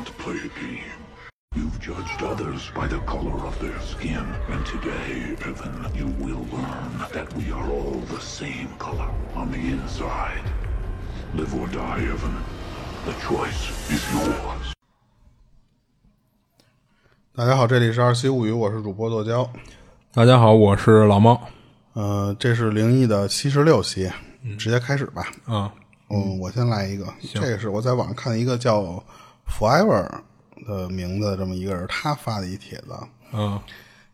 want to play a game. You've judged others by the color of their skin, and today, Evan, you will learn that we are all the same color on the inside. Live or die, Evan. The choice is yours. 大家好，这里是二七物语，我是主播剁椒。大家好，我是老猫。呃，这是灵异的七十六期，直接开始吧。啊，嗯，我先来一个，这个是我在网上看一个叫 Forever 的名字这么一个人，他发的一帖子。嗯，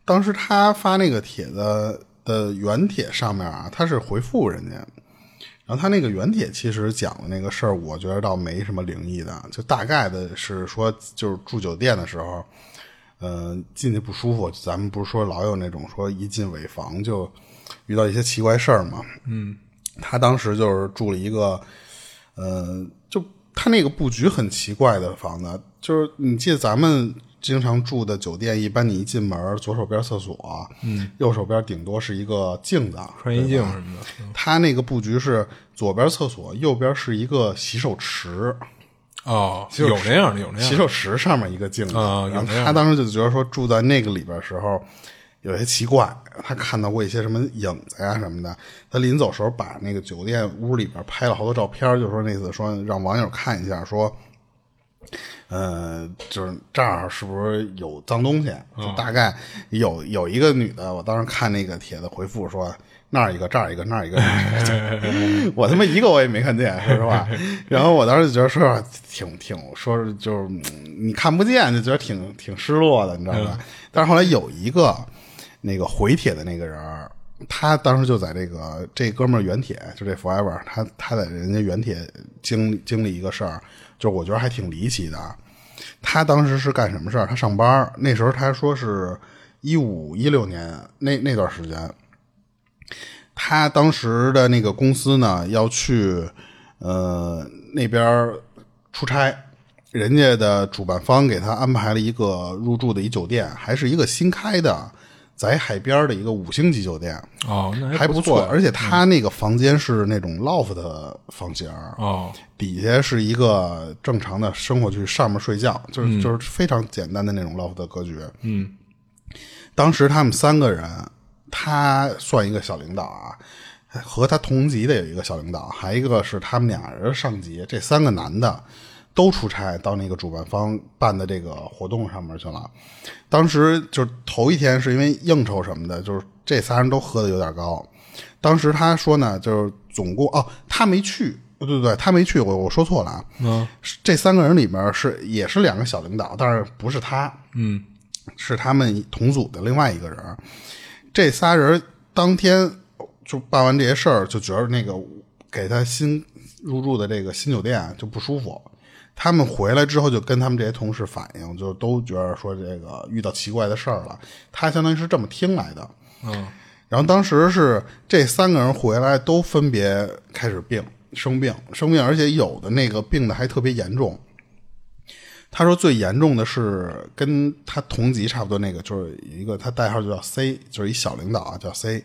当时他发那个帖子的原帖上面啊，他是回复人家，然后他那个原帖其实讲的那个事儿，我觉得倒没什么灵异的，就大概的是说，就是住酒店的时候，呃，进去不舒服，咱们不是说老有那种说一进尾房就遇到一些奇怪事儿嘛？嗯，他当时就是住了一个，呃，就他那个布局很奇怪的房子，就是你记得咱们经常住的酒店，一般你一进门，左手边厕所，嗯，右手边顶多是一个镜子，穿衣镜什么的。他那个布局是左边厕所，右边是一个洗手池，哦，就有那样的，有那样的。洗手池上面一个镜子。然后他当时就觉得说住在那个里边时候有些奇怪，他看到过一些什么影子呀什么的。他临走时候把那个酒店屋里边拍了好多照片，就说那次说让网友看一下，说。呃，就是这儿是不是有脏东西？就大概有有一个女的，我当时看那个帖子回复说那儿一个，这儿一个，那儿一个，我他妈一个我也没看见，说实话。然后我当时就觉得说挺挺说是就是嗯你看不见，就觉得挺挺失落的，你知道吧？但是后来有一个那个回帖的那个人，他当时就在这个这哥们儿原帖，就这 Forever，他他在人家原帖经历经历一个事儿，就我觉得还挺离奇的。他当时是干什么事儿？他上班那时候他说是一五一六年那那段时间，他当时的那个公司呢要去呃那边出差，人家的主办方给他安排了一个入住的一酒店，还是一个新开的，在海边儿的一个五星级酒店，哦，那还不错。而且他那个房间是那种 loft 的房型，哦，底下是一个正常的生活区，上面睡觉，就是、就是非常简单的那种 loft 的格局。嗯，当时他们三个人，他算一个小领导啊，和他同级的有一个小领导，还一个是他们俩人上级，这三个男的都出差到那个主办方办的这个活动上面去了。当时就是头一天是因为应酬什么的，就是这仨人都喝的有点高。当时他说呢，就是总共哦，他没去，对对对，他没去，我我说错了啊。嗯，这三个人里面是也是两个小领导，但是不是他，嗯，是他们同组的另外一个人。这仨人当天就办完这些事儿，就觉得那个给他新入住的这个新酒店就不舒服。他们回来之后就跟他们这些同事反映，就都觉得说这个遇到奇怪的事儿了。他相当于是这么听来的。嗯，然后当时是这三个人回来都分别开始病生病生病，而且有的那个病的还特别严重。他说最严重的是跟他同级差不多那个，就是一个他代号就叫 C，就是一小领导啊，叫 C。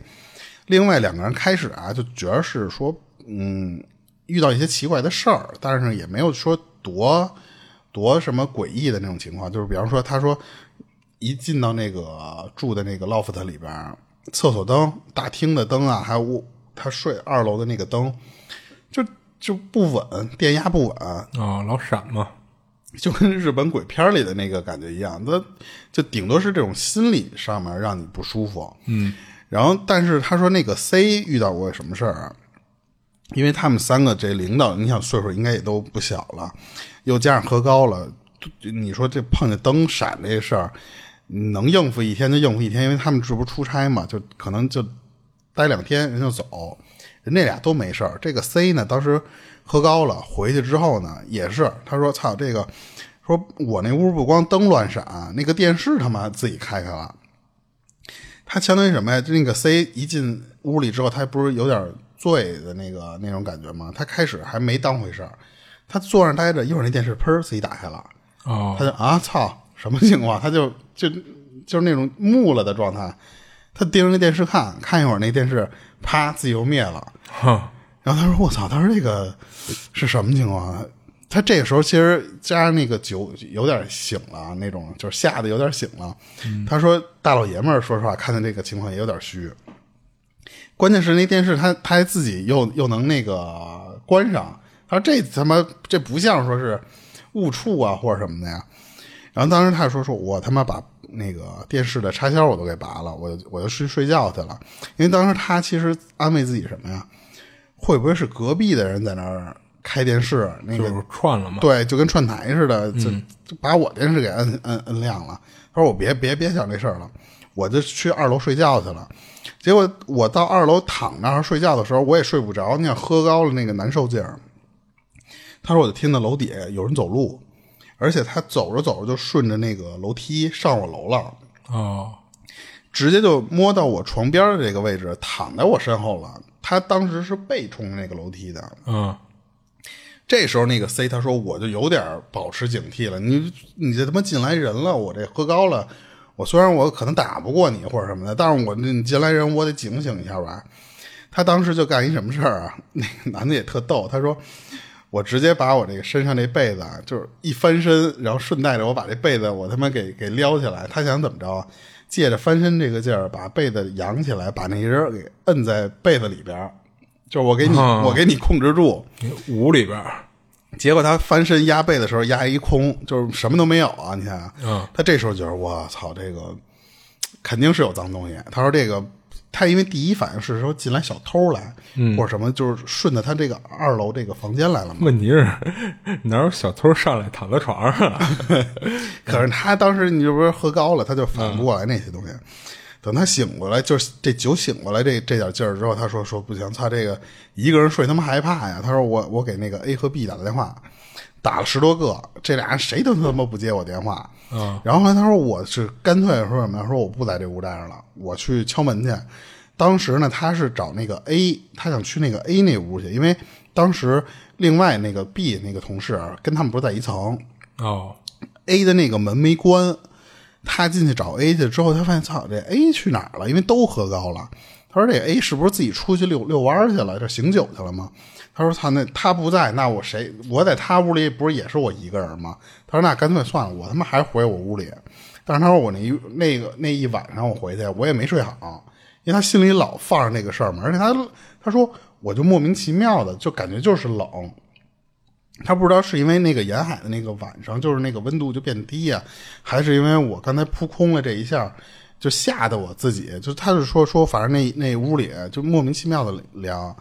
另外两个人开始啊就觉得是说，嗯，遇到一些奇怪的事儿，但是也没有说多多什么诡异的那种情况。就是比方说，他说一进到那个住的那个 loft 里边，厕所灯、大厅的灯啊，还有他睡二楼的那个灯，就就不稳，电压不稳，哦，老闪嘛。就跟日本鬼片里的那个感觉一样，那就顶多是这种心理上面让你不舒服。嗯，然后但是他说那个 C 遇到过什么事儿啊？因为他们三个这领导，你想岁数应该也都不小了，又加上喝高了，你说这碰见灯闪这事儿，能应付一天就应付一天，因为他们这不出差嘛，就可能就待两天人就走，人那俩都没事儿。这个 C 呢，当时喝高了，回去之后呢，也是他说：“操，这个说我那屋不光灯乱闪，那个电视他妈自己开开了。”他相当于什么呀？就那个 C 一进屋里之后，他不是有点醉的那个那种感觉吗？他开始还没当回事儿，他坐那待着，一会儿那电视砰自己打开了，哦他就啊操，什么情况？他就就就是那种木了的状态，他盯着那电视看，看一会儿那电视啪自己又灭了，哼，然后他说我操，他说这个是什么情况啊？他这个时候其实加上那个酒有点醒了，那种就是吓得有点醒了。他说：“大老爷们儿，说实话，看见这个情况也有点虚。关键是那电视他他还自己又又能那个关上。他说这他妈这不像说是误触啊或者什么的呀。然后当时他说说我他妈把那个电视的插销我都给拔了，我我就去睡觉去了。因为当时他其实安慰自己什么呀？会不会是隔壁的人在那儿？”开电视那个就是串了嘛，对，就跟串台似的，就就把我电视给摁摁摁亮了。他说我别别别想这事儿了，我就去二楼睡觉去了。结果我到二楼躺那儿睡觉的时候，我也睡不着，你想喝高了那个难受劲儿。他说我就听到楼底下有人走路，而且他走着走着就顺着那个楼梯上我楼了，哦，直接就摸到我床边的这个位置，躺在我身后了。他当时是背冲那个楼梯的，嗯。这时候那个 C 他说我就有点保持警惕了，你你这他妈进来人了，我这喝高了，我虽然我可能打不过你或者什么的，但是我你进来人我得警醒一下吧。他当时就干一什么事儿啊？那个男的也特逗，他说我直接把我这个身上这被子啊就是一翻身，然后顺带着我把这被子我他妈给给撩起来。他想怎么着？借着翻身这个劲儿，把被子扬起来，把那人给摁在被子里边。就是我给你，我给你控制住捂里边，结果他翻身压背的时候压一空，就是什么都没有啊！你看，嗯，他这时候觉得我操，这个肯定是有脏东西。他说这个，他因为第一反应是说进来小偷来，或者什么，就是顺着他这个二楼这个房间来了嘛。问题是哪有小偷上来躺在床上？可是他当时你这不是喝高了，他就反应不过来那些东西。等他醒过来，就是这酒醒过来这这点劲儿之后，他说说不行，他这个一个人睡他妈害怕呀。他说我我给那个 A 和 B 打电话，打了十多个，这俩人谁都他妈不接我电话。嗯，然后后来他说我是干脆说什么呀？说我不在这屋待着了，我去敲门去。当时呢，他是找那个 A，他想去那个 A 那屋去，因为当时另外那个 B 那个同事跟他们不是在一层。哦，A 的那个门没关。他进去找 A 去之后，他发现操，这 A 去哪儿了？因为都喝高了。他说：“这 A 是不是自己出去遛遛弯去了？这醒酒去了吗？”他说：“他那他不在，那我谁？我在他屋里不是也是我一个人吗？”他说：“那干脆算了，我他妈还回我屋里。”但是他说：“我那一那个那一晚上我回去，我也没睡好，因为他心里老放着那个事儿嘛。而且他他说我就莫名其妙的就感觉就是冷。”他不知道是因为那个沿海的那个晚上，就是那个温度就变低呀，还是因为我刚才扑空了这一下，就吓得我自己。就他是说说，反正那那屋里就莫名其妙的凉。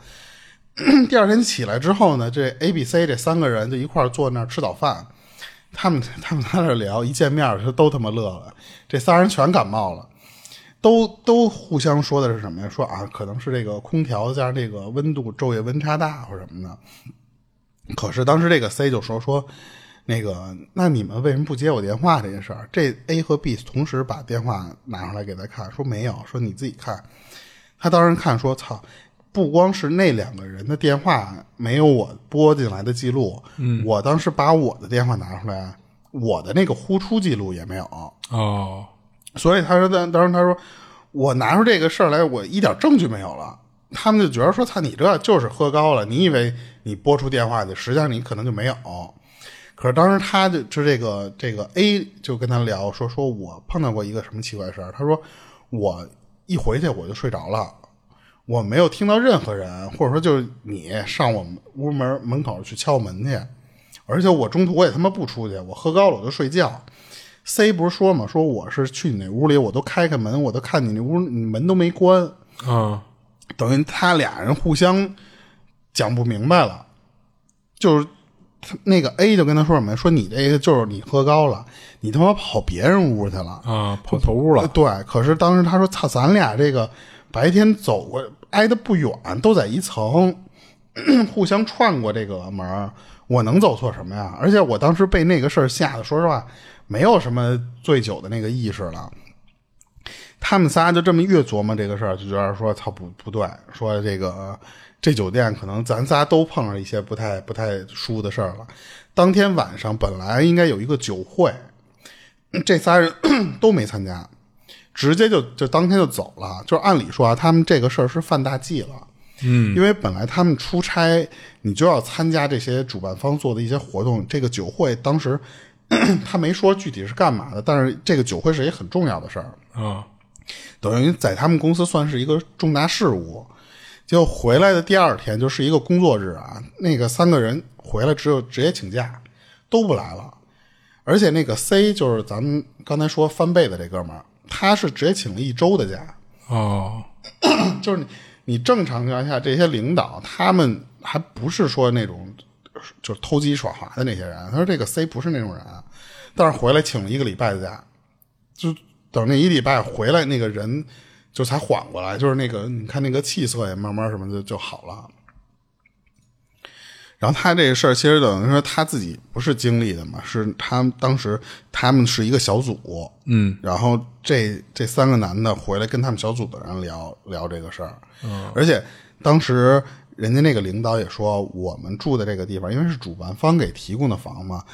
第二天起来之后呢，这 A、B、C 这三个人就一块坐那儿吃早饭。他们他们在那聊，一见面就都他妈乐了。这仨人全感冒了，都都互相说的是什么呀？说啊，可能是这个空调加上这个温度昼夜温差大或者什么的。可是当时这个 C 就说说，那个那你们为什么不接我电话这件事儿？这 A 和 B 同时把电话拿出来给他看，说没有，说你自己看。他当时看说操，不光是那两个人的电话没有我拨进来的记录，嗯，我当时把我的电话拿出来，我的那个呼出记录也没有。哦，所以他说当当时他说我拿出这个事儿来，我一点证据没有了。他们就觉得说操，你这就是喝高了，你以为？你拨出电话去，实际上你可能就没有。可是当时他就就这个这个 A 就跟他聊说说，我碰到过一个什么奇怪事儿。他说我一回去我就睡着了，我没有听到任何人，或者说就是你上我们屋门门口去敲门去，而且我中途我也他妈不出去，我喝高了我就睡觉。C 不是说嘛，说我是去你那屋里，我都开开门，我都看你那屋你门都没关啊，等于他俩人互相。讲不明白了，就是那个 A 就跟他说什么说你这个就是你喝高了，你他妈跑别人屋去了啊，跑头屋了。对，可是当时他说操，咱俩这个白天走过挨得不远，都在一层，互相串过这个门，我能走错什么呀？而且我当时被那个事儿吓得，说实话没有什么醉酒的那个意识了。他们仨就这么越琢磨这个事儿，就觉得说操不不对，说这个。这酒店可能咱仨都碰上一些不太不太舒的事儿了。当天晚上本来应该有一个酒会，这仨人 都没参加，直接就就当天就走了。就是按理说啊，他们这个事儿是犯大忌了。嗯，因为本来他们出差，你就要参加这些主办方做的一些活动。这个酒会当时 他没说具体是干嘛的，但是这个酒会是一个很重要的事儿啊，等于在他们公司算是一个重大事务。就回来的第二天就是一个工作日啊，那个三个人回来只有直接请假，都不来了。而且那个 C 就是咱们刚才说翻倍的这哥们儿，他是直接请了一周的假。哦，就是你你正常情况下，这些领导他们还不是说那种就是偷鸡耍滑的那些人。他说这个 C 不是那种人，但是回来请了一个礼拜的假，就等那一礼拜回来，那个人就才缓过来，就是那个你看那个气色也慢慢什么的就好了。然后他这个事儿其实等于说他自己不是经历的嘛，是他当时他们是一个小组，嗯，然后这这三个男的回来跟他们小组的人聊聊这个事儿，嗯，而且当时人家那个领导也说，我们住的这个地方，因为是主办方给提供的房嘛，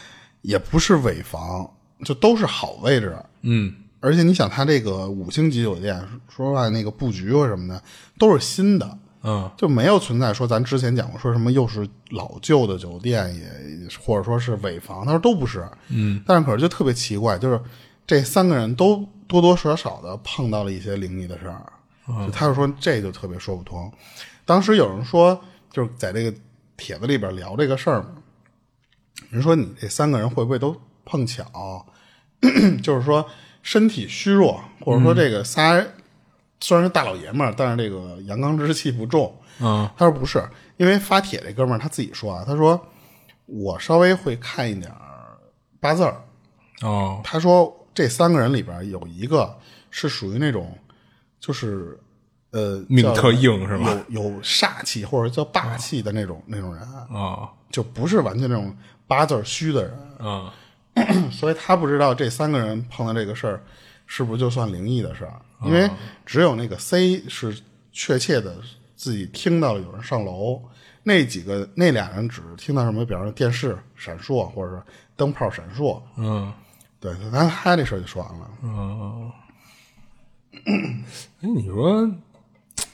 也不是尾房，就都是好位置，嗯，而且你想他这个五星级酒店，说实话那个布局或什么的都是新的。嗯，就没有存在说咱之前讲过说什么又是老旧的酒店也或者说是尾房，他说都不是，嗯，但是可是就特别奇怪，就是这三个人都多多少少的碰到了一些灵异的事儿，就他就说这就特别说不通。当时有人说就是在这个帖子里边聊这个事儿嘛，人说你这三个人会不会都碰巧，就是说身体虚弱，或者说这个仨。虽然是大老爷们儿，但是这个阳刚之气不重。嗯，他说不是，因为发帖这哥们儿他自己说啊，他说我稍微会看一点八字儿。哦，他说这三个人里边有一个是属于那种，就是呃命特硬是吧？有有煞气或者叫霸气的那种那种人啊，就不是完全那种八字虚的人。嗯，所以他不知道这三个人碰到这个事儿是不是就算灵异的事儿。因为只有那个 C 是确切的自己听到了有人上楼，那几个那俩人只是听到什么，比方说电视闪烁，或者是灯泡闪烁。嗯，对，他他这事儿就说完了。嗯，哎，你说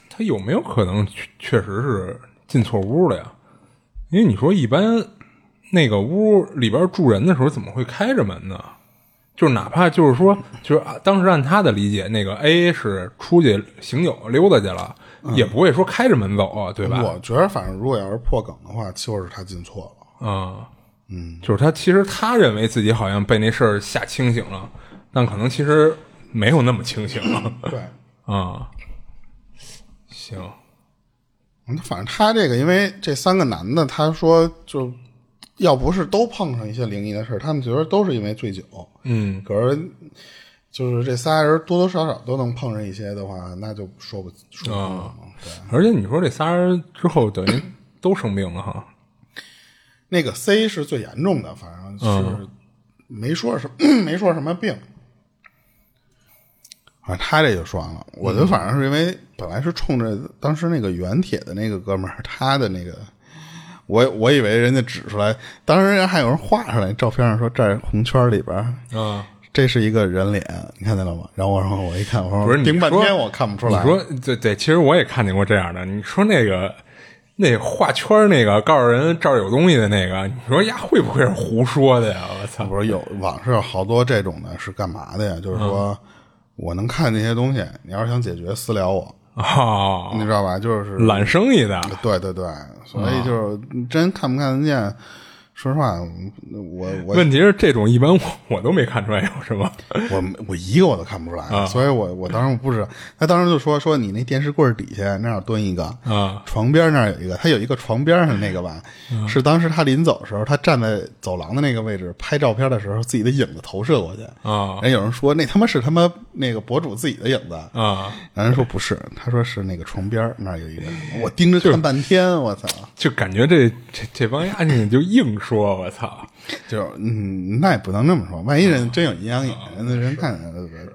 他有没有可能确实是进错屋了呀？因为你说一般那个屋里边住人的时候，怎么会开着门呢？就是哪怕就是说，就是当时按他的理解，那个 A 是出去行酒溜达去了，也不会说开着门走啊，对吧？我觉得反正如果要是破梗的话，就是他进错了。啊，嗯，就是他其实他认为自己好像被那事儿吓清醒了，但可能其实没有那么清醒。对，啊，行，反正他这个，因为这三个男的，他说就。要不是都碰上一些灵异的事他们觉得都是因为醉酒。嗯，可是就是这仨人多多少少都能碰上一些的话，那就说不说而且你说这仨人之后等于都生病了哈。那个 C 是最严重的，反正是没说什么 没说什么病。啊，他这就说完了。我就反正是因为本来是冲着当时那个原帖的那个哥们儿，他的那个。我我以为人家指出来，当时人还有人画出来照片上说这红圈里边啊，这是一个人脸，你看见了吗？然后我说我一看，我说不是盯半天我看不出来。你说对对，其实我也看见过这样的。你说那个那画圈那个告诉人这儿有东西的那个，你说呀会不会是胡说的呀？我操！不是有网上有好多这种的，是干嘛的呀？就是说我能看那些东西，你要是想解决私聊我。哦，你知道吧？就是揽生意的，对对对，所以就是真看不看得见。说实话，我我问题是这种一般我我都没看出来有什么，我我一个我都看不出来，所以我我当时不知道，他当时就说说你那电视柜底下那儿蹲一个啊，床边那儿有一个，他有一个床边上那个吧，是当时他临走的时候，他站在走廊的那个位置拍照片的时候，自己的影子投射过去。啊。人有人说那他妈是他妈那个博主自己的影子。啊，人说不是，他说是那个床边那儿有一个，我盯着看半天，我操，就感觉这这这帮丫头就硬。说，我操！就嗯，那也不能这么说。万一人真有阴阳眼，那人看，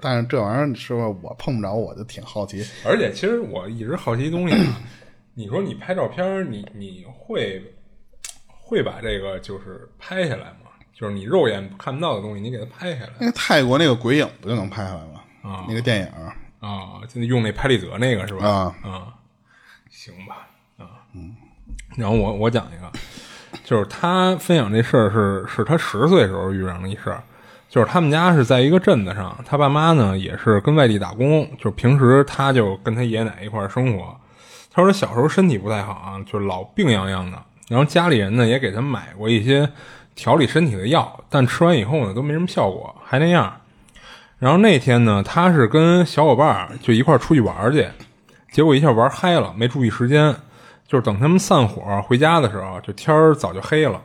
但是这玩意儿是吧？我碰不着，我就挺好奇。而且，其实我一直好奇东西。你说你拍照片，你你会会把这个就是拍下来吗？就是你肉眼看不到的东西，你给它拍下来。那泰国那个鬼影不就能拍下来吗？啊，那个电影啊，就用那拍立得那个是吧？啊啊，行吧。啊嗯，然后我我讲一个，就是他分享这事儿是是他十岁时候遇上的一事儿，就是他们家是在一个镇子上，他爸妈呢也是跟外地打工，就平时他就跟他爷爷奶奶一块儿生活。他说他小时候身体不太好啊，就老病怏怏的，然后家里人呢也给他买过一些调理身体的药，但吃完以后呢都没什么效果，还那样。然后那天呢，他是跟小伙伴儿就一块儿出去玩去，结果一下玩嗨了，没注意时间，就是等他们散伙回家的时候，就天儿早就黑了。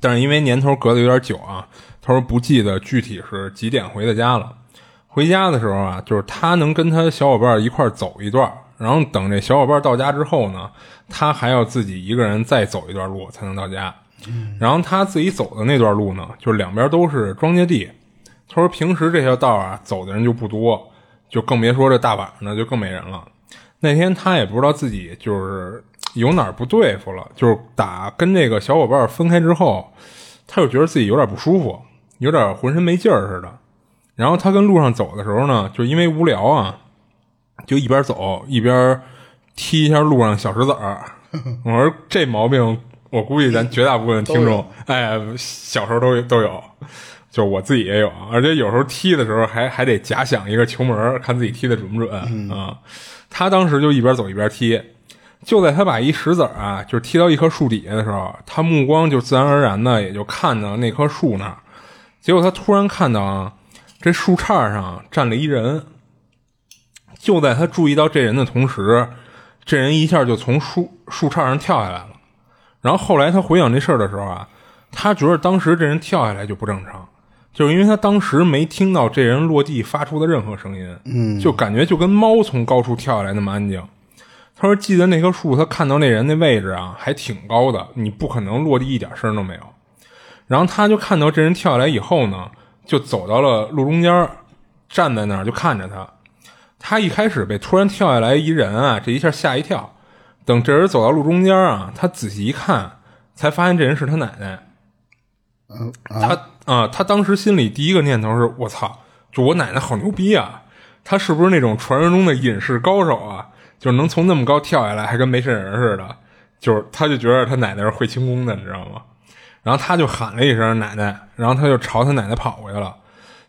但是因为年头隔得有点久啊，他说不记得具体是几点回的家了。回家的时候啊，就是他能跟他小伙伴一块儿走一段，然后等这小伙伴到家之后呢，他还要自己一个人再走一段路才能到家。然后他自己走的那段路呢，就是两边都是庄稼地。他说平时这条道啊，走的人就不多，就更别说这大晚上的就更没人了。那天他也不知道自己就是有哪儿不对付了，就是打跟那个小伙伴分开之后，他就觉得自己有点不舒服，有点浑身没劲儿似的。然后他跟路上走的时候呢，就因为无聊啊，就一边走一边踢一下路上小石子儿。我说这毛病，我估计咱绝大部分听众，哎，小时候都都有。就我自己也有，而且有时候踢的时候还还得假想一个球门，看自己踢的准不准啊。他当时就一边走一边踢，就在他把一石子儿啊，就是踢到一棵树底下的时候，他目光就自然而然的也就看到那棵树那儿。结果他突然看到啊，这树杈上站了一人。就在他注意到这人的同时，这人一下就从树树杈上跳下来了。然后后来他回想这事儿的时候啊，他觉得当时这人跳下来就不正常。就是因为他当时没听到这人落地发出的任何声音，嗯，就感觉就跟猫从高处跳下来那么安静。他说：“记得那棵树，他看到那人那位置啊，还挺高的，你不可能落地一点声都没有。”然后他就看到这人跳下来以后呢，就走到了路中间，站在那儿就看着他。他一开始被突然跳下来一人啊，这一下吓一跳。等这人走到路中间啊，他仔细一看，才发现这人是他奶奶。嗯，他。啊，他当时心里第一个念头是：我操，就我奶奶好牛逼啊！他是不是那种传说中的隐士高手啊？就是能从那么高跳下来，还跟没事人似的。就是他就觉得他奶奶是会轻功的，你知道吗？然后他就喊了一声“奶奶”，然后他就朝他奶奶跑过去了。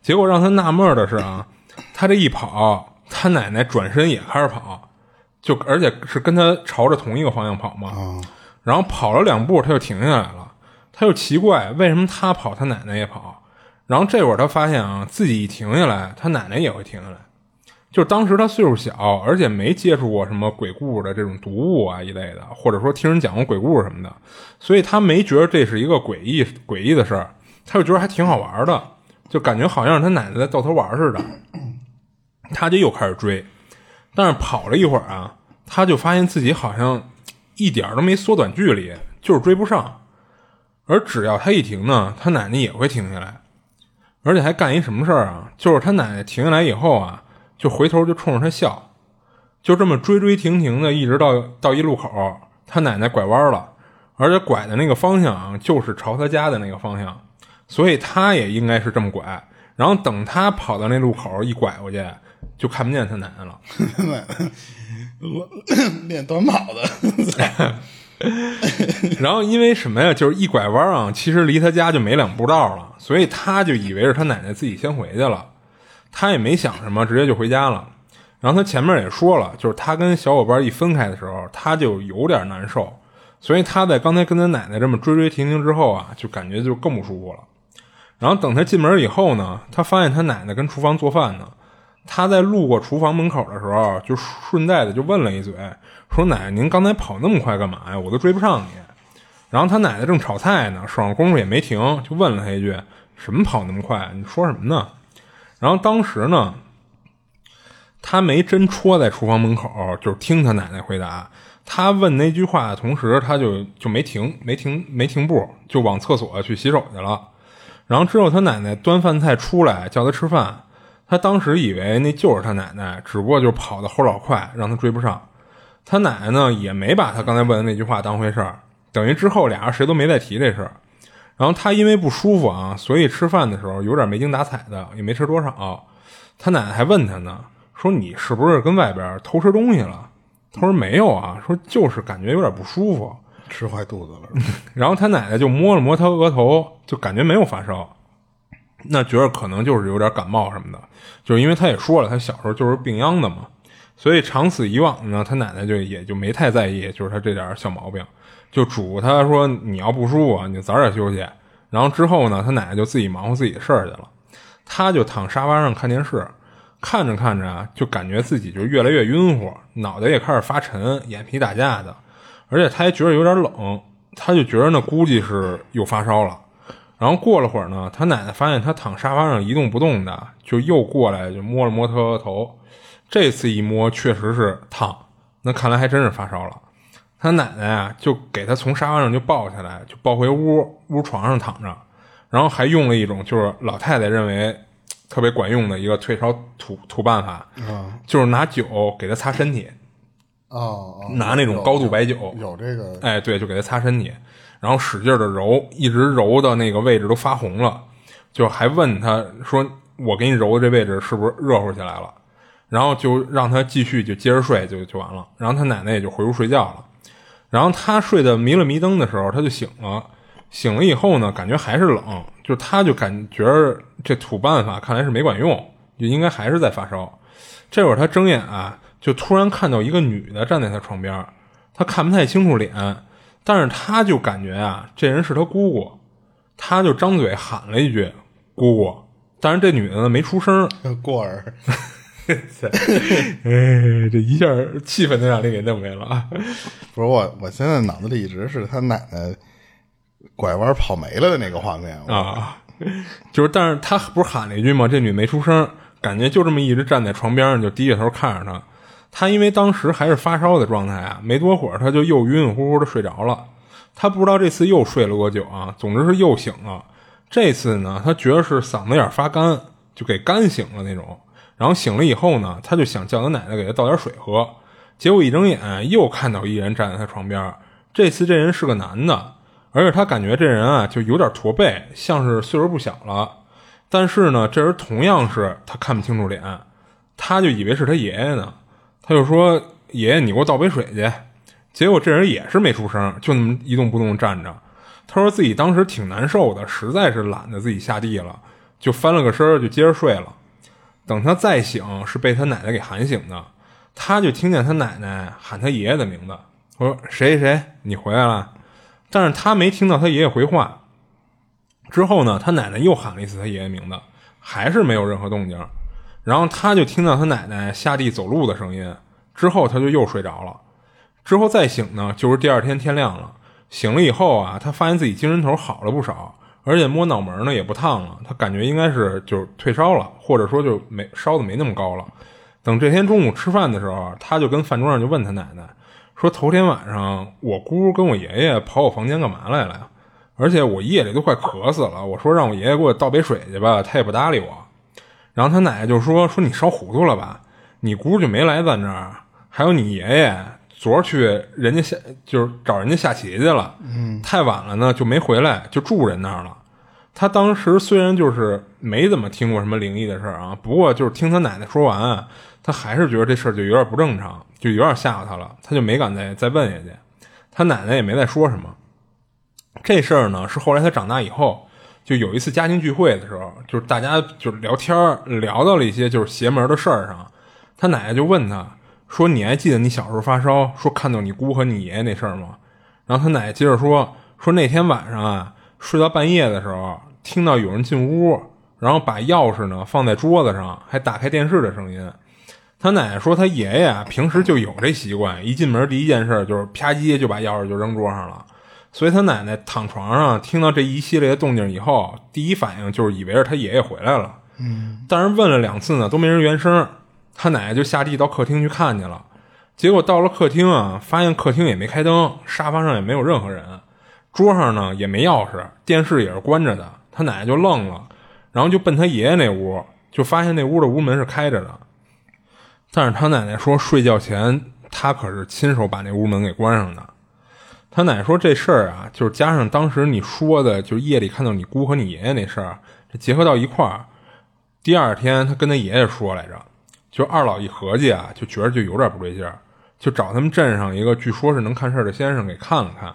结果让他纳闷的是啊，他这一跑，他奶奶转身也开始跑，就而且是跟他朝着同一个方向跑嘛。然后跑了两步，他就停下来了。他就奇怪，为什么他跑，他奶奶也跑？然后这会儿他发现啊，自己一停下来，他奶奶也会停下来。就是当时他岁数小，而且没接触过什么鬼故事的这种读物啊一类的，或者说听人讲过鬼故事什么的，所以他没觉得这是一个诡异诡异的事儿，他就觉得还挺好玩的，就感觉好像是他奶奶在逗他玩似的。他就又开始追，但是跑了一会儿啊，他就发现自己好像一点都没缩短距离，就是追不上。而只要他一停呢，他奶奶也会停下来，而且还干一什么事儿啊？就是他奶奶停下来以后啊，就回头就冲着他笑，就这么追追停停的，一直到到一路口，他奶奶拐弯了，而且拐的那个方向啊就是朝他家的那个方向，所以他也应该是这么拐。然后等他跑到那路口一拐过去，就看不见他奶奶了。练 短跑的。然后因为什么呀？就是一拐弯啊，其实离他家就没两步道了，所以他就以为是他奶奶自己先回去了，他也没想什么，直接就回家了。然后他前面也说了，就是他跟小伙伴一分开的时候，他就有点难受，所以他在刚才跟他奶奶这么追追停停之后啊，就感觉就更不舒服了。然后等他进门以后呢，他发现他奶奶跟厨房做饭呢。他在路过厨房门口的时候，就顺带的就问了一嘴，说：“奶奶，您刚才跑那么快干嘛呀？我都追不上你。”然后他奶奶正炒菜呢，手上功夫也没停，就问了他一句：“什么跑那么快？你说什么呢？”然后当时呢，他没真戳在厨房门口，就是听他奶奶回答。他问那句话的同时，他就就没停，没停，没停步，就往厕所去洗手去了。然后之后，他奶奶端饭菜出来叫他吃饭。他当时以为那就是他奶奶，只不过就跑的齁老快，让他追不上。他奶奶呢也没把他刚才问的那句话当回事儿，等于之后俩人谁都没再提这事儿。然后他因为不舒服啊，所以吃饭的时候有点没精打采的，也没吃多少。他奶奶还问他呢，说你是不是跟外边偷吃东西了？他说没有啊，说就是感觉有点不舒服。吃坏肚子了？然后他奶奶就摸了摸他额头，就感觉没有发烧，那觉得可能就是有点感冒什么的，就是因为他也说了，他小时候就是病秧的嘛，所以长此以往呢，他奶奶就也就没太在意，就是他这点小毛病，就嘱咐他说你要不舒服，你早点休息。然后之后呢，他奶奶就自己忙活自己的事儿去了，他就躺沙发上看电视，看着看着啊，就感觉自己就越来越晕乎，脑袋也开始发沉，眼皮打架的。而且他还觉得有点冷，他就觉得那估计是又发烧了。然后过了会儿呢，他奶奶发现他躺沙发上一动不动的，就又过来就摸了摸他额头。这次一摸确实是烫，那看来还真是发烧了。他奶奶啊，就给他从沙发上就抱下来，就抱回屋屋床上躺着，然后还用了一种就是老太太认为 特别管用的一个退烧土土办法，就是拿酒给他擦身体。哦，拿那种高度白酒，有这个，哎，对，就给他擦身体，然后使劲的揉，一直揉到那个位置都发红了，就还问他说：“我给你揉的这位置是不是热乎起来了？”然后就让他继续就接着睡，就就完了。然后他奶奶也就回屋睡觉了。然后他睡得迷了迷瞪的时候，他就醒了。醒了以后呢，感觉还是冷，就他就感觉这土办法看来是没管用，就应该还是在发烧。这会儿他睁眼啊。就突然看到一个女的站在他床边，他看不太清楚脸，但是他就感觉啊，这人是他姑姑，他就张嘴喊了一句“姑姑”，但是这女的呢没出声。过儿，哎，这一下气氛就让你给弄没了啊！不是我，我现在脑子里一直是他奶奶拐弯跑没了的那个画面啊，就是，但是他不是喊了一句吗？这女没出声，感觉就这么一直站在床边上，就低着头看着他。他因为当时还是发烧的状态啊，没多会儿他就又晕晕乎乎的睡着了。他不知道这次又睡了多久啊，总之是又醒了。这次呢，他觉得是嗓子眼发干，就给干醒了那种。然后醒了以后呢，他就想叫他奶奶给他倒点水喝。结果一睁眼又看到一人站在他床边，这次这人是个男的，而且他感觉这人啊就有点驼背，像是岁数不小了。但是呢，这人同样是他看不清楚脸，他就以为是他爷爷呢。他就说：“爷爷，你给我倒杯水去。”结果这人也是没出声，就那么一动不动站着。他说自己当时挺难受的，实在是懒得自己下地了，就翻了个身就接着睡了。等他再醒，是被他奶奶给喊醒的。他就听见他奶奶喊他爷爷的名字，说：“谁谁，你回来了。”但是他没听到他爷爷回话。之后呢，他奶奶又喊了一次他爷爷名字，还是没有任何动静。然后他就听到他奶奶下地走路的声音，之后他就又睡着了。之后再醒呢，就是第二天天亮了。醒了以后啊，他发现自己精神头好了不少，而且摸脑门呢也不烫了。他感觉应该是就是退烧了，或者说就没烧的没那么高了。等这天中午吃饭的时候，他就跟饭桌上就问他奶奶说：“头天晚上我姑跟我爷爷跑我房间干嘛来了呀？而且我夜里都快渴死了。我说让我爷爷给我倒杯水去吧，他也不搭理我。”然后他奶奶就说：“说你烧糊涂了吧？你姑就没来咱这儿，还有你爷爷昨儿去人家下就是找人家下棋去了，嗯，太晚了呢就没回来，就住人那儿了。他当时虽然就是没怎么听过什么灵异的事儿啊，不过就是听他奶奶说完，他还是觉得这事儿就有点不正常，就有点吓唬他了，他就没敢再再问下去。他奶奶也没再说什么。这事儿呢是后来他长大以后。”就有一次家庭聚会的时候，就是大家就是聊天聊到了一些就是邪门的事儿上，他奶奶就问他说：“你还记得你小时候发烧，说看到你姑和你爷爷那事儿吗？”然后他奶奶接着说：“说那天晚上啊，睡到半夜的时候，听到有人进屋，然后把钥匙呢放在桌子上，还打开电视的声音。”他奶奶说：“他爷爷啊，平时就有这习惯，一进门第一件事就是啪叽就把钥匙就扔桌上了。”所以他奶奶躺床上听到这一系列动静以后，第一反应就是以为是他爷爷回来了。嗯，但是问了两次呢，都没人原声。他奶奶就下地到客厅去看去了。结果到了客厅啊，发现客厅也没开灯，沙发上也没有任何人，桌上呢也没钥匙，电视也是关着的。他奶奶就愣了，然后就奔他爷爷那屋，就发现那屋的屋门是开着的。但是他奶奶说，睡觉前他可是亲手把那屋门给关上的。他奶说这事儿啊，就是加上当时你说的，就是夜里看到你姑和你爷爷那事儿，这结合到一块儿。第二天他跟他爷爷说来着，就二老一合计啊，就觉得就有点不对劲儿，就找他们镇上一个据说是能看事儿的先生给看了看。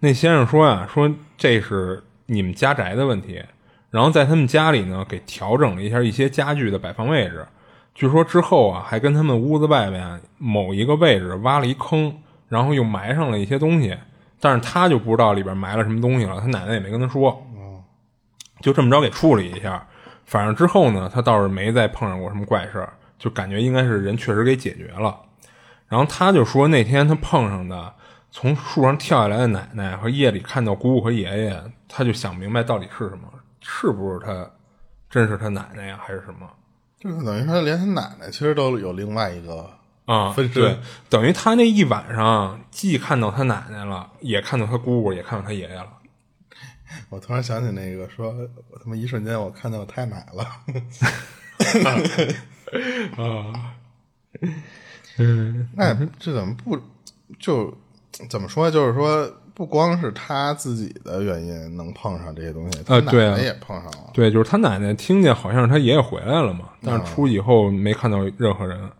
那先生说呀，说这是你们家宅的问题，然后在他们家里呢给调整了一下一些家具的摆放位置。据说之后啊，还跟他们屋子外面某一个位置挖了一坑，然后又埋上了一些东西，但是他就不知道里边埋了什么东西了，他奶奶也没跟他说。就这么着给处理一下，反正之后呢，他倒是没再碰上过什么怪事儿，就感觉应该是人确实给解决了。然后他就说那天他碰上的从树上跳下来的奶奶和夜里看到姑姑和爷爷，他就想明白到底是什么，是不是他真是他奶奶呀，还是什么？就是等于说连他奶奶其实都有另外一个啊，分身对，等于他那一晚上既看到他奶奶了，也看到他姑姑，也看到他爷爷了。我突然想起那个说，我他妈一瞬间我看到我太奶了。啊，嗯那这怎么不就怎么说？就是说，不光是他自己的原因能碰上这些东西，他奶奶也碰上了。对，就是他奶奶听见好像是他爷爷回来了嘛，但是出去以后没看到任何人。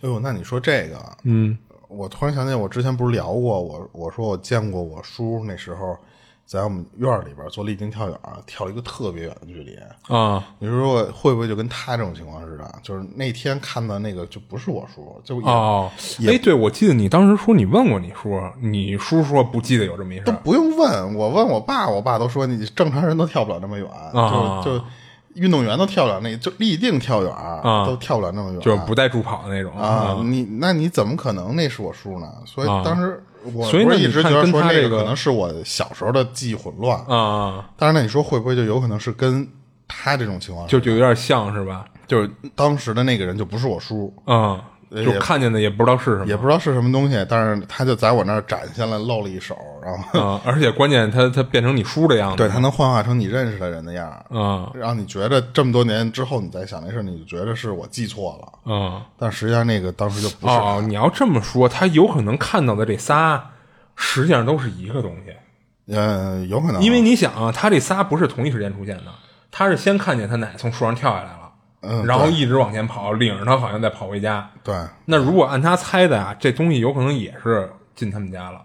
哎呦，那你说这个，嗯，我突然想起，我之前不是聊过，我我说我见过我叔那时候在我们院里边做立定跳远，跳了一个特别远的距离。啊，你说会不会就跟他这种情况似的？就是那天看到那个就不是我叔，就也哦，哎，对，我记得你当时说你问过你叔，你叔说不记得有这么一事儿。都不用问，我问我爸，我爸都说你正常人都跳不了那么远，啊就就运动员都跳不了那，就立定跳远、都跳不了那么远，就是不带助跑的那种。啊，你那你怎么可能那是我叔呢？所以啊。当时我所以一直觉得说这个可能是我小时候的记忆混乱。啊，但是，那你说会不会就有可能是跟他这种情况，就就有点像是吧？就是当时的那个人就不是我叔，嗯，也就看见的也不知道是什么，也不知道是什么东西，但是他就在我那儿展现了露了一手，然后啊，而且关键他他变成你叔的样子，对他能幻化成你认识的人的样儿，啊。让你觉得这么多年之后你再想那事儿，你就觉得是我记错了，嗯但实际上那个当时就不是哦，你要这么说，他有可能看到的这仨实际上都是一个东西，嗯，有可能，因为你想啊，他这仨不是同一时间出现的，他是先看见他奶从树上跳下来了，嗯然后一直往前跑，领着他好像在跑回家。对那如果按他猜的啊，这东西有可能也是进他们家了。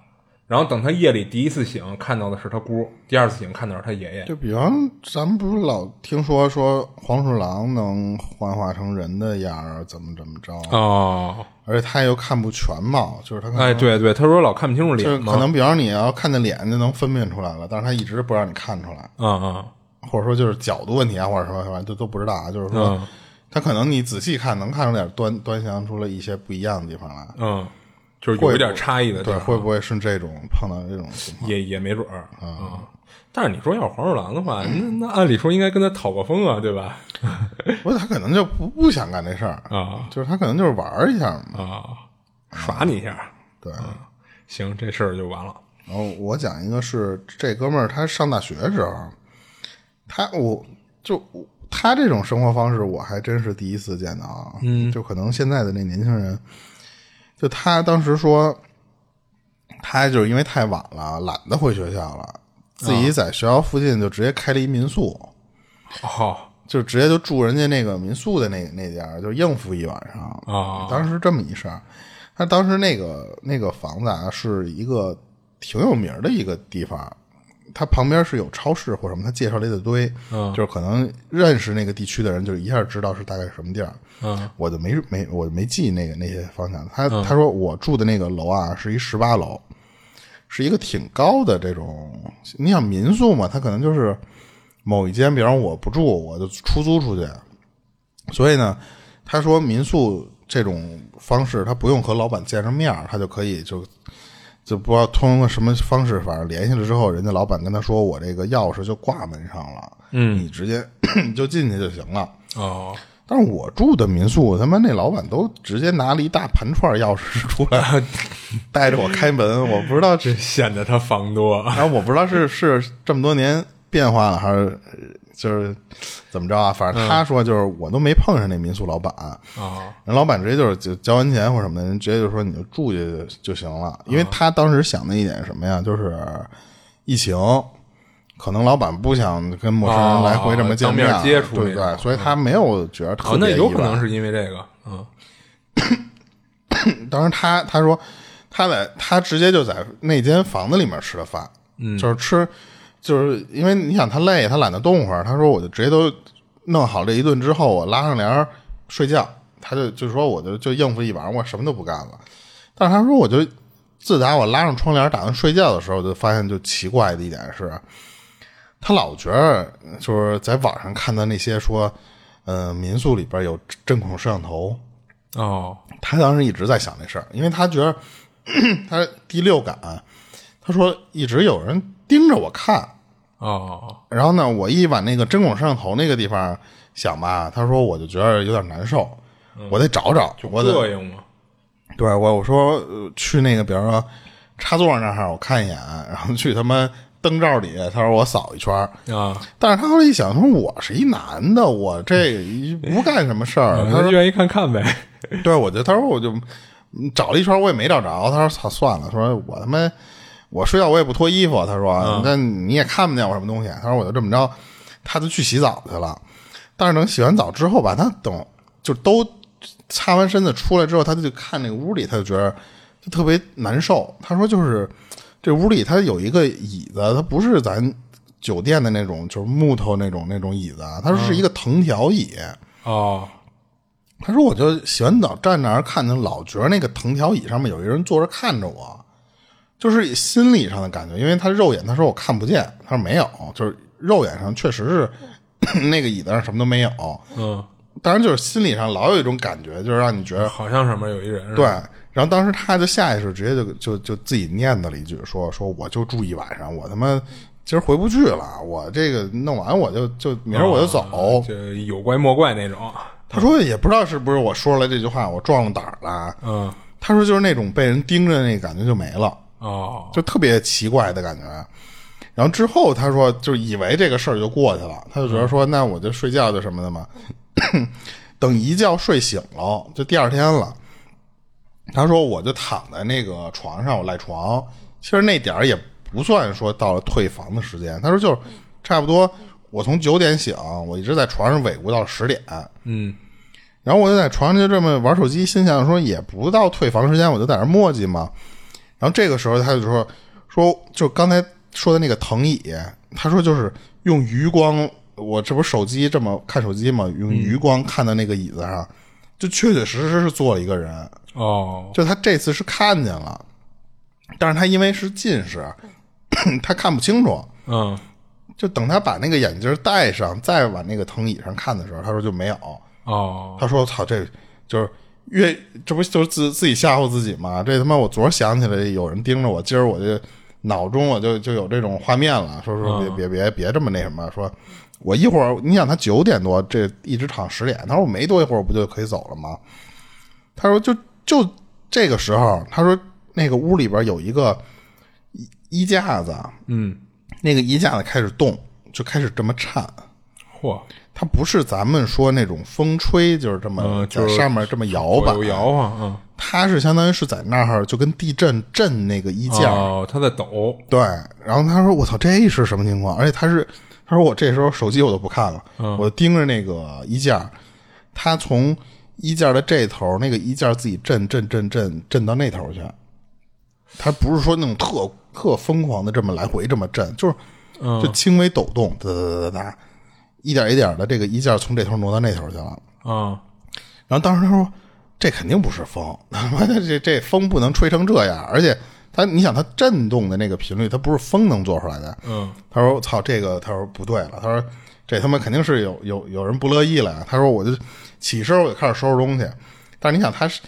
然后等他夜里第一次醒，看到的是他姑；第二次醒看到是他爷爷。就比方咱们不是老听说说黄鼠狼能幻化成人的样儿，怎么怎么着，哦，而且他又看不全貌，就是他哎，对对，他说老看不清楚就是脸。可能比方你要看见脸就能分辨出来了，但是他一直不让你看出来，啊啊或者说就是角度问题啊，或者什么什么都都不知道啊，就是说、嗯他可能你仔细看能看出点端端详出了一些不一样的地方来，嗯，就是有一点差异的地对，会不会是这种碰到这种情况？也也没准儿啊。但是你说要是黄鼠狼的话，那那按理说应该跟他讨个风啊，对吧？不是他可能就不不想干这事儿啊，就是他可能就是玩儿一下嘛，啊，耍你一下，对。行，这事儿就完了。然后我讲一个是这哥们儿，他上大学的时候，他我就他这种生活方式，我还真是第一次见到啊。嗯，就可能现在的那年轻人，就他当时说，他就是因为太晚了，懒得回学校了，自己在学校附近就直接开了一民宿，哦就直接就住人家那个民宿的那那家，就应付一晚上。啊当时这么一事儿。他当时那个那个房子啊，是一个挺有名的一个地方，它旁边是有超市或什么，他介绍了一大堆，嗯就是可能认识那个地区的人，就一下知道是大概是什么地儿。嗯我就没没我就没记那个那些方向。他、他说我住的那个楼啊，是一十八楼，是一个挺高的这种。你想民宿嘛，他可能就是某一间，比方我不住，我就出租出去。所以呢，他说民宿这种方式，他不用和老板见着面儿，他就可以就就不知道通过什么方式，反正联系了之后，人家老板跟他说，我这个钥匙就挂门上了，嗯你直接 就进去就行了。哦，但是我住的民宿，他妈那老板都直接拿了一大盘串钥匙出来，带着我开门。我不知道这，这显得他房多。然后我不知道是是这么多年变化了，还是就是怎么着啊？反正他说就是我都没碰上那民宿老板，啊人老板直接就是就交完钱或者什么的，人直接就说你就住下就就行了。因为他当时想的一点是什么呀，就是疫情。可能老板不想跟陌生人来回这么见面接触对对，所以他没有觉得特哦，那。有可能是因为这个，嗯 当时他他说他在他直接就在那间房子里面吃的饭，嗯，就是吃，就是因为你想他累，他懒得动会儿，他说我就直接都弄好这一顿之后，我拉上帘儿睡觉，他就就说我就就应付一晚上，我什么都不干了。但是他说我就自打我拉上窗帘打算睡觉的时候，就发现就奇怪的一点是，他老觉得就是在网上看到那些说，呃，民宿里边有针孔摄像头。哦，他当时一直在想这事儿，因为他觉得 他第六感，他说一直有人盯着我看。哦，然后呢，我一往那个针孔摄像头那个地方想吧，他说我就觉得有点难受，我得找找，我得膈应嘛。对我我说呃去那个，比如说插座那儿我看一眼，然后去他妈灯罩里，他说我扫一圈儿啊，但是他后来一想，他说我是一男的，我这不干什么事儿，他说愿意看看呗。对，我就他说我就嗯找了一圈，我也没找着。他说操，算了，说我他妈我睡觉我也不脱衣服。他说那你也看不见我什么东西。他说我就这么着，他就去洗澡去了。但是等洗完澡之后吧，他等就都擦完身子出来之后，他就看那个屋里，他就觉得就特别难受。他说就是这屋里他有一个椅子，它不是咱酒店的那种，就是木头那种那种椅子，它是一个藤条椅。哦，他说：“我就洗完澡站那儿看见，老觉得那个藤条椅上面有一个人坐着看着我，就是心理上的感觉。因为他肉眼他说我看不见，他说没有，就是肉眼上确实是 那个椅子上什么都没有。嗯，当然就是心理上老有一种感觉，就是让你觉得好像上面有一人。对。然后当时他就下意识直接就就就自己念叨了一句，说说我就住一晚上，我他妈今儿回不去了，我这个弄完我就就明儿我就走，就有怪莫怪那种。”他说也不知道是不是我说出来这句话我壮了胆儿了。嗯，他说就是那种被人盯着那感觉就没了，哦，就特别奇怪的感觉。然后之后他说就以为这个事儿就过去了，他就觉得说那我就睡觉就什么的嘛。等一觉睡醒了，就第二天了。他说我就躺在那个床上，我赖床。其实那点儿也不算说到了退房的时间。他说就是差不多。我从九点醒，我一直在床上尾咕到十点，嗯，然后我就在床上就这么玩手机，心想说也不到退房时间，我就在那磨叽嘛。然后这个时候他就说说就刚才说的那个藤椅，他说就是用余光，我这不手机这么看手机嘛，用余光看到那个椅子上，就确确实实是坐了一个人。哦，就他这次是看见了，但是他因为是近视，他看不清楚。嗯。就等他把那个眼镜戴上，再往那个藤椅上看的时候，他说就没有。哦，他说：“操，这就是越这不就是自自己吓唬自己吗？这他妈我昨儿想起来有人盯着我，今儿我就脑中我就就有这种画面了。说说别别别别这么那什么，说我一会儿你想他九点多这一直躺十点，他说我没多一会儿不就可以走了吗？他说就就这个时候，他说那个屋里边有一个衣衣架子，嗯。”那个衣架子开始动，就开始这么颤。嚯！它不是咱们说那种风吹，就是这么在上面这么摇摆，摇啊。嗯，它是相当于是在那儿，就跟地震震那个衣架。哦，它在抖。对。然后他说：“我操，这是什么情况？”而且他是他说：“我这时候手机我都不看了，我盯着那个衣架。他从衣架的这头，那个衣架自己震震震震震到那头去。他不是说那种特。”特疯狂的这么来回这么震，就是就轻微抖动，哒哒哒哒哒，一点一点的这个衣架从这头挪到那头去了。啊，然后当时他说这肯定不是风，他妈的这这风不能吹成这样，而且他你想它震动的那个频率，它不是风能做出来的。嗯，他说操这个，他说不对了，他说这他妈肯定是有有有人不乐意了。他说我就起身我就开始收拾东西，但是你想他是。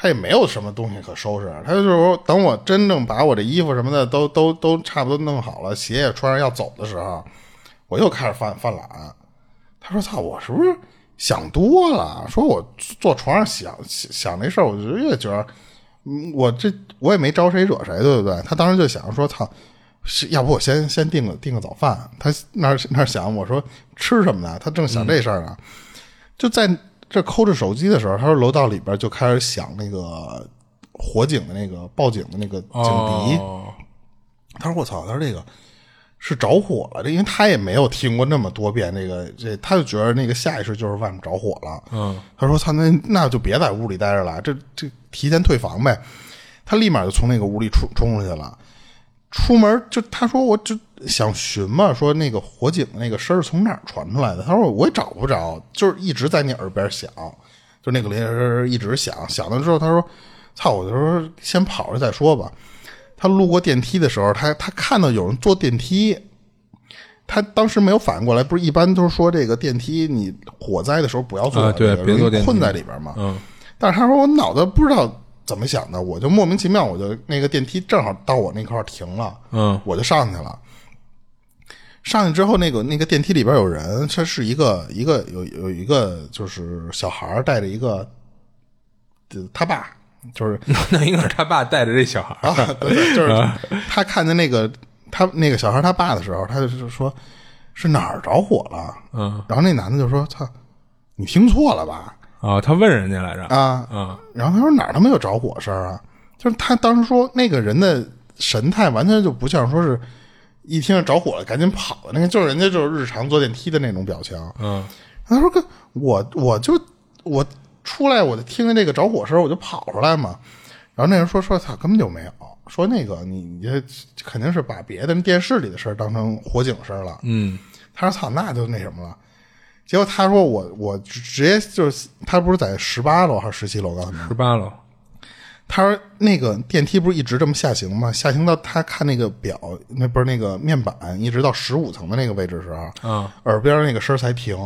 他也没有什么东西可收拾，他就是说，等我真正把我这衣服什么的都都都差不多弄好了，鞋也穿上要走的时候，我又开始犯犯懒。他说：“操，我是不是想多了？说我坐床上想想那事儿，我就越觉得，我这我也没招谁惹谁，对不对？”他当时就想说：“操，是要不我先先订个订个早饭？”他那那想我说吃什么呢？他正想这事儿呢，就在。这抠着手机的时候，他说楼道里边就开始响那个火警的那个报警的那个警笛。他说：“我操！”他说：“这个是着火了，这因为他也没有听过那么多遍这个，这他就觉得那个下意识就是外面着火了。嗯，他说：“他，那那就别在屋里待着了，这这提前退房呗。”他立马就从那个屋里冲冲出去了。出门就他说我就想寻嘛，说那个火警那个声儿从哪儿传出来的？他说我也找不着，就是一直在你耳边响，就那个铃声一直响，响了之后他说：“操！”我就说先跑着再说吧。他路过电梯的时候，他他看到有人坐电梯，他当时没有反应过来，不是一般都是说这个电梯你火灾的时候不要坐，啊对别坐电梯困在里边嘛。嗯，但是他说我脑子不知道怎么想的，我就莫名其妙，我就那个电梯正好到我那块停了，嗯，我就上去了。上去之后，那个那个电梯里边有人，他是一个一个有有一个就是小孩带着一个，呃他爸就是 那应该是他爸带着这小孩儿。啊，对对，就是他看见那个他那个小孩他爸的时候，他就是说是哪儿着火了，嗯，然后那男的就说：“操，你听错了吧啊，他问人家来着。？”啊，嗯然后他说哪儿他妈有着火声啊？就是他当时说那个人的神态完全就不像说是一听着着火了赶紧跑的那个，就是人家就是日常坐电梯的那种表情。嗯他说：“哥，我我就我出来，我就听见这个着火声，我就跑出来嘛。”然后那人说：“说操，根本就没有。说那个你你这肯定是把别的电视里的事儿当成火警声了。”嗯他说：“操，那就那什么了。”结果他说我：“我直直接就是他不是在十八楼还是十七楼？刚才十八楼。他说那个电梯不是一直这么下行吗？下行到他看那个表，那不是那个面板，一直到十五层的那个位置的时候，嗯耳边那个声儿才停。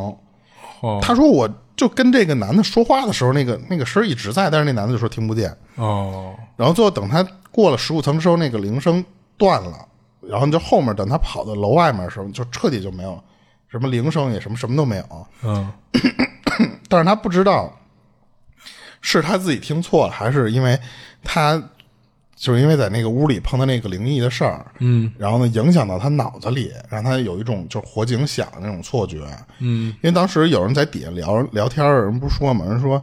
哦他说我就跟这个男的说话的时候，那个那个声一直在，但是那男的就说听不见。哦然后最后等他过了十五层之后，那个铃声断了，然后就后面等他跑到楼外面的时候，就彻底就没有什么铃声，也什么什么都没有。嗯但是他不知道是他自己听错了，还是因为他就是因为在那个屋里碰到那个灵异的事儿，嗯。然后呢影响到他脑子里，让他有一种就是火警响的那种错觉。嗯。因为当时有人在底下聊聊天儿，人不说嘛，人说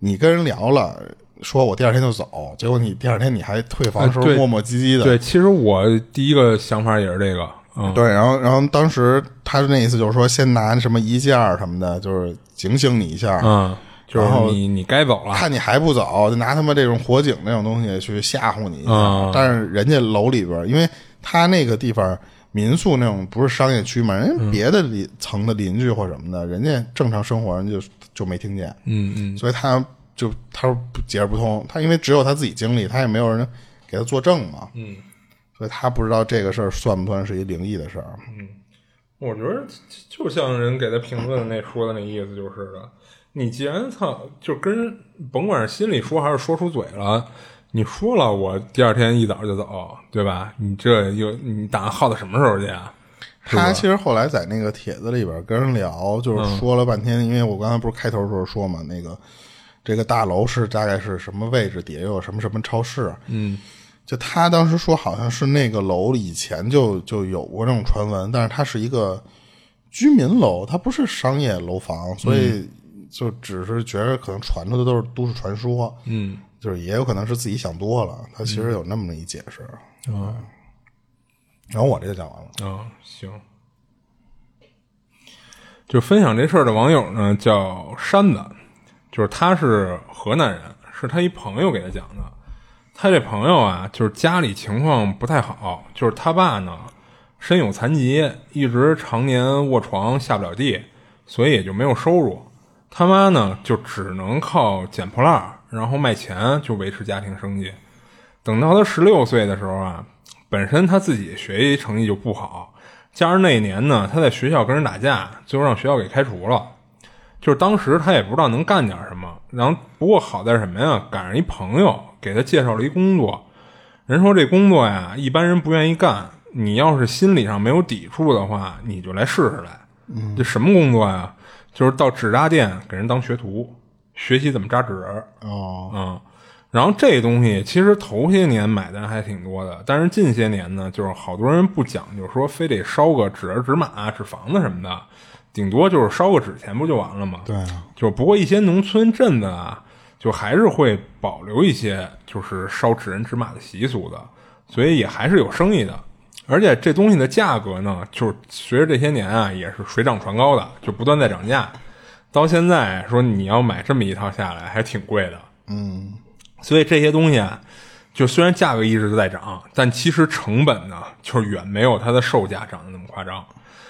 你跟人聊了，说我第二天就走，结果你第二天你还退房的时候磨磨唧唧的，对，其实我第一个想法也是这个。嗯。对，然后然后当时他那意思就是说，先拿什么衣架儿什么的，就是警醒你一下，嗯，就是然后你你该走了。看你还不走，就拿他妈这种火警那种东西去吓唬你一下。嗯但是人家楼里边，因为他那个地方民宿那种不是商业区嘛，人嗯家别的邻层的邻居或什么的，人家正常生活人就就没听见，嗯嗯所以他就他说不解释不通。他因为只有他自己经历，他也没有人给他作证嘛，嗯，所以他不知道这个事儿算不算是一灵异的事儿。我觉得就像人给他评论那说的那意思就是的，你既然操就跟甭管是心里说还是说出嘴了，你说了我第二天一早就走，对吧？你这又你打算耗到什么时候去啊？他其实后来在那个帖子里边跟人聊，就是说了半天，因为我刚才不是开头的时候说嘛，那个这个大楼是大概是什么位置，底下又有什么什么超市，嗯就他当时说好像是那个楼以前就就有过这种传闻，但是它是一个居民楼，它不是商业楼房，所以就只是觉得可能传出的都是都市传说，嗯就是也有可能是自己想多了，他其实有那么一解释。啊然后我这就讲完了。啊行。就分享这事儿的网友呢叫山子，就是他是河南人，是他一朋友给他讲的。他这朋友啊，就是家里情况不太好，就是他爸呢身有残疾，一直常年卧床下不了地，所以也就没有收入。他妈呢就只能靠捡破烂，然后卖钱就维持家庭生计。等到他十六岁的时候啊，本身他自己学习成绩就不好，加上那一年呢，他在学校跟人打架，最后让学校给开除了。就是当时他也不知道能干点什么，然后不过好在什么呀？赶上一朋友给他介绍了一工作，人说这工作呀，一般人不愿意干，你要是心理上没有抵触的话，你就来试试来。这什么工作呀？就是到纸扎店给人当学徒，学习怎么扎纸。哦，嗯，然后这东西其实头些年买的人还挺多的，但是近些年呢，就是好多人不讲究说非得烧个纸人、纸马、纸房子什么的，顶多就是烧个纸钱不就完了吗？对啊，就不过一些农村镇子啊，就还是会保留一些就是烧纸人纸马的习俗的，所以也还是有生意的。而且这东西的价格呢，就是随着这些年啊，也是水涨船高的，就不断在涨价。到现在说你要买这么一套下来，还挺贵的。嗯，所以这些东西啊，就虽然价格一直在涨，但其实成本呢，就是远没有它的售价涨得那么夸张，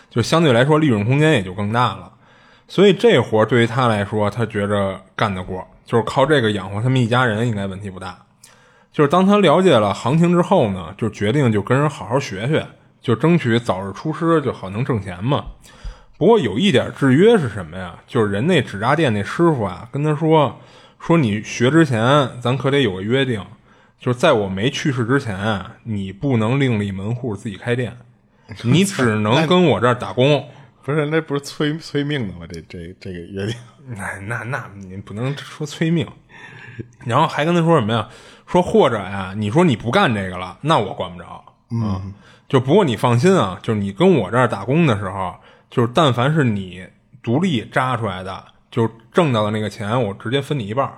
就相对来说利润空间也就更大了。所以这活儿对于他来说，他觉着干得过，就是靠这个养活他们一家人，应该问题不大。就是当他了解了行情之后呢，就决定就跟人好好学学，就争取早日出师，就好能挣钱嘛。不过有一点制约是什么呀？就是人那纸扎店那师傅啊，跟他说说你学之前，咱可得有个约定，就是在我没去世之前啊，你不能另立门户自己开店，你只能跟我这儿打工。不是，那不是催催命的吗？这这这个约定，那那那你不能说催命，然后还跟他说什么呀？说或者呀，你说你不干这个了，那我管不着。嗯，就不过你放心啊，就是你跟我这儿打工的时候，就是但凡是你独立扎出来的，就挣到的那个钱，我直接分你一半儿。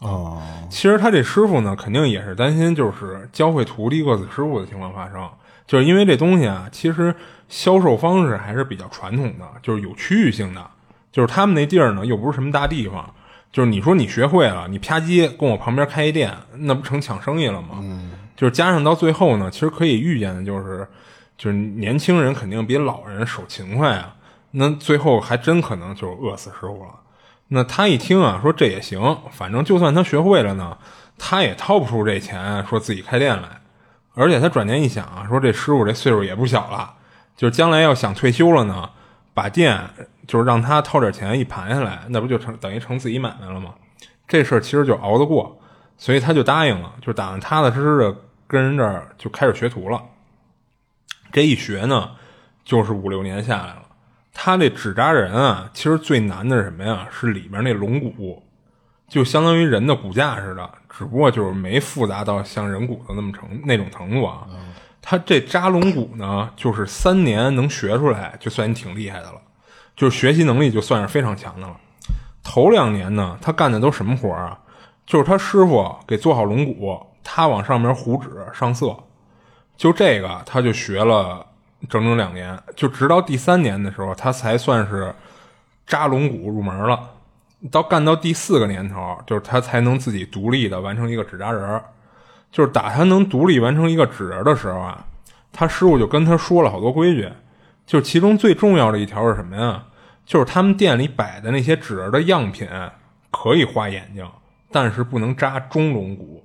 哦，其实他这师傅呢，肯定也是担心，就是教会徒弟饿死师傅的情况发生，就是因为这东西啊，其实销售方式还是比较传统的，就是有区域性的，就是他们那地儿呢，又不是什么大地方，就是你说你学会了，你啪叽跟我旁边开一店，那不成抢生意了吗？嗯，就是加上到最后呢，其实可以预见的就是，就是年轻人肯定比老人手勤快啊，那最后还真可能就是饿死师傅了。那他一听啊，说这也行，反正就算他学会了呢，他也掏不出这钱，说自己开店来。而且他转念一想啊，说这师傅这岁数也不小了，就是将来要想退休了呢，把店就是让他掏点钱一盘下来，那不就成等于成自己买卖了吗？这事儿其实就熬得过，所以他就答应了，就打算踏踏实实的跟人这儿就开始学徒了。这一学呢，就是五六年下来了。他这纸扎人啊，其实最难的是什么呀？是里面那龙骨，就相当于人的骨架似的，只不过就是没复杂到像人骨头那么程那种程度啊。他这扎龙骨呢，就是三年能学出来，就算你挺厉害的了，就是学习能力就算是非常强的了。头两年呢，他干的都什么活啊？就是他师傅给做好龙骨，他往上面糊纸上色，就这个他就学了。整整两年，就直到第三年的时候，他才算是扎龙骨入门了。到干到第四个年头，就是他才能自己独立的完成一个纸扎人就是打他能独立完成一个纸人的时候啊，他师傅就跟他说了好多规矩，就其中最重要的一条是什么呀？就是他们店里摆的那些纸人的样品可以画眼睛，但是不能扎中龙骨。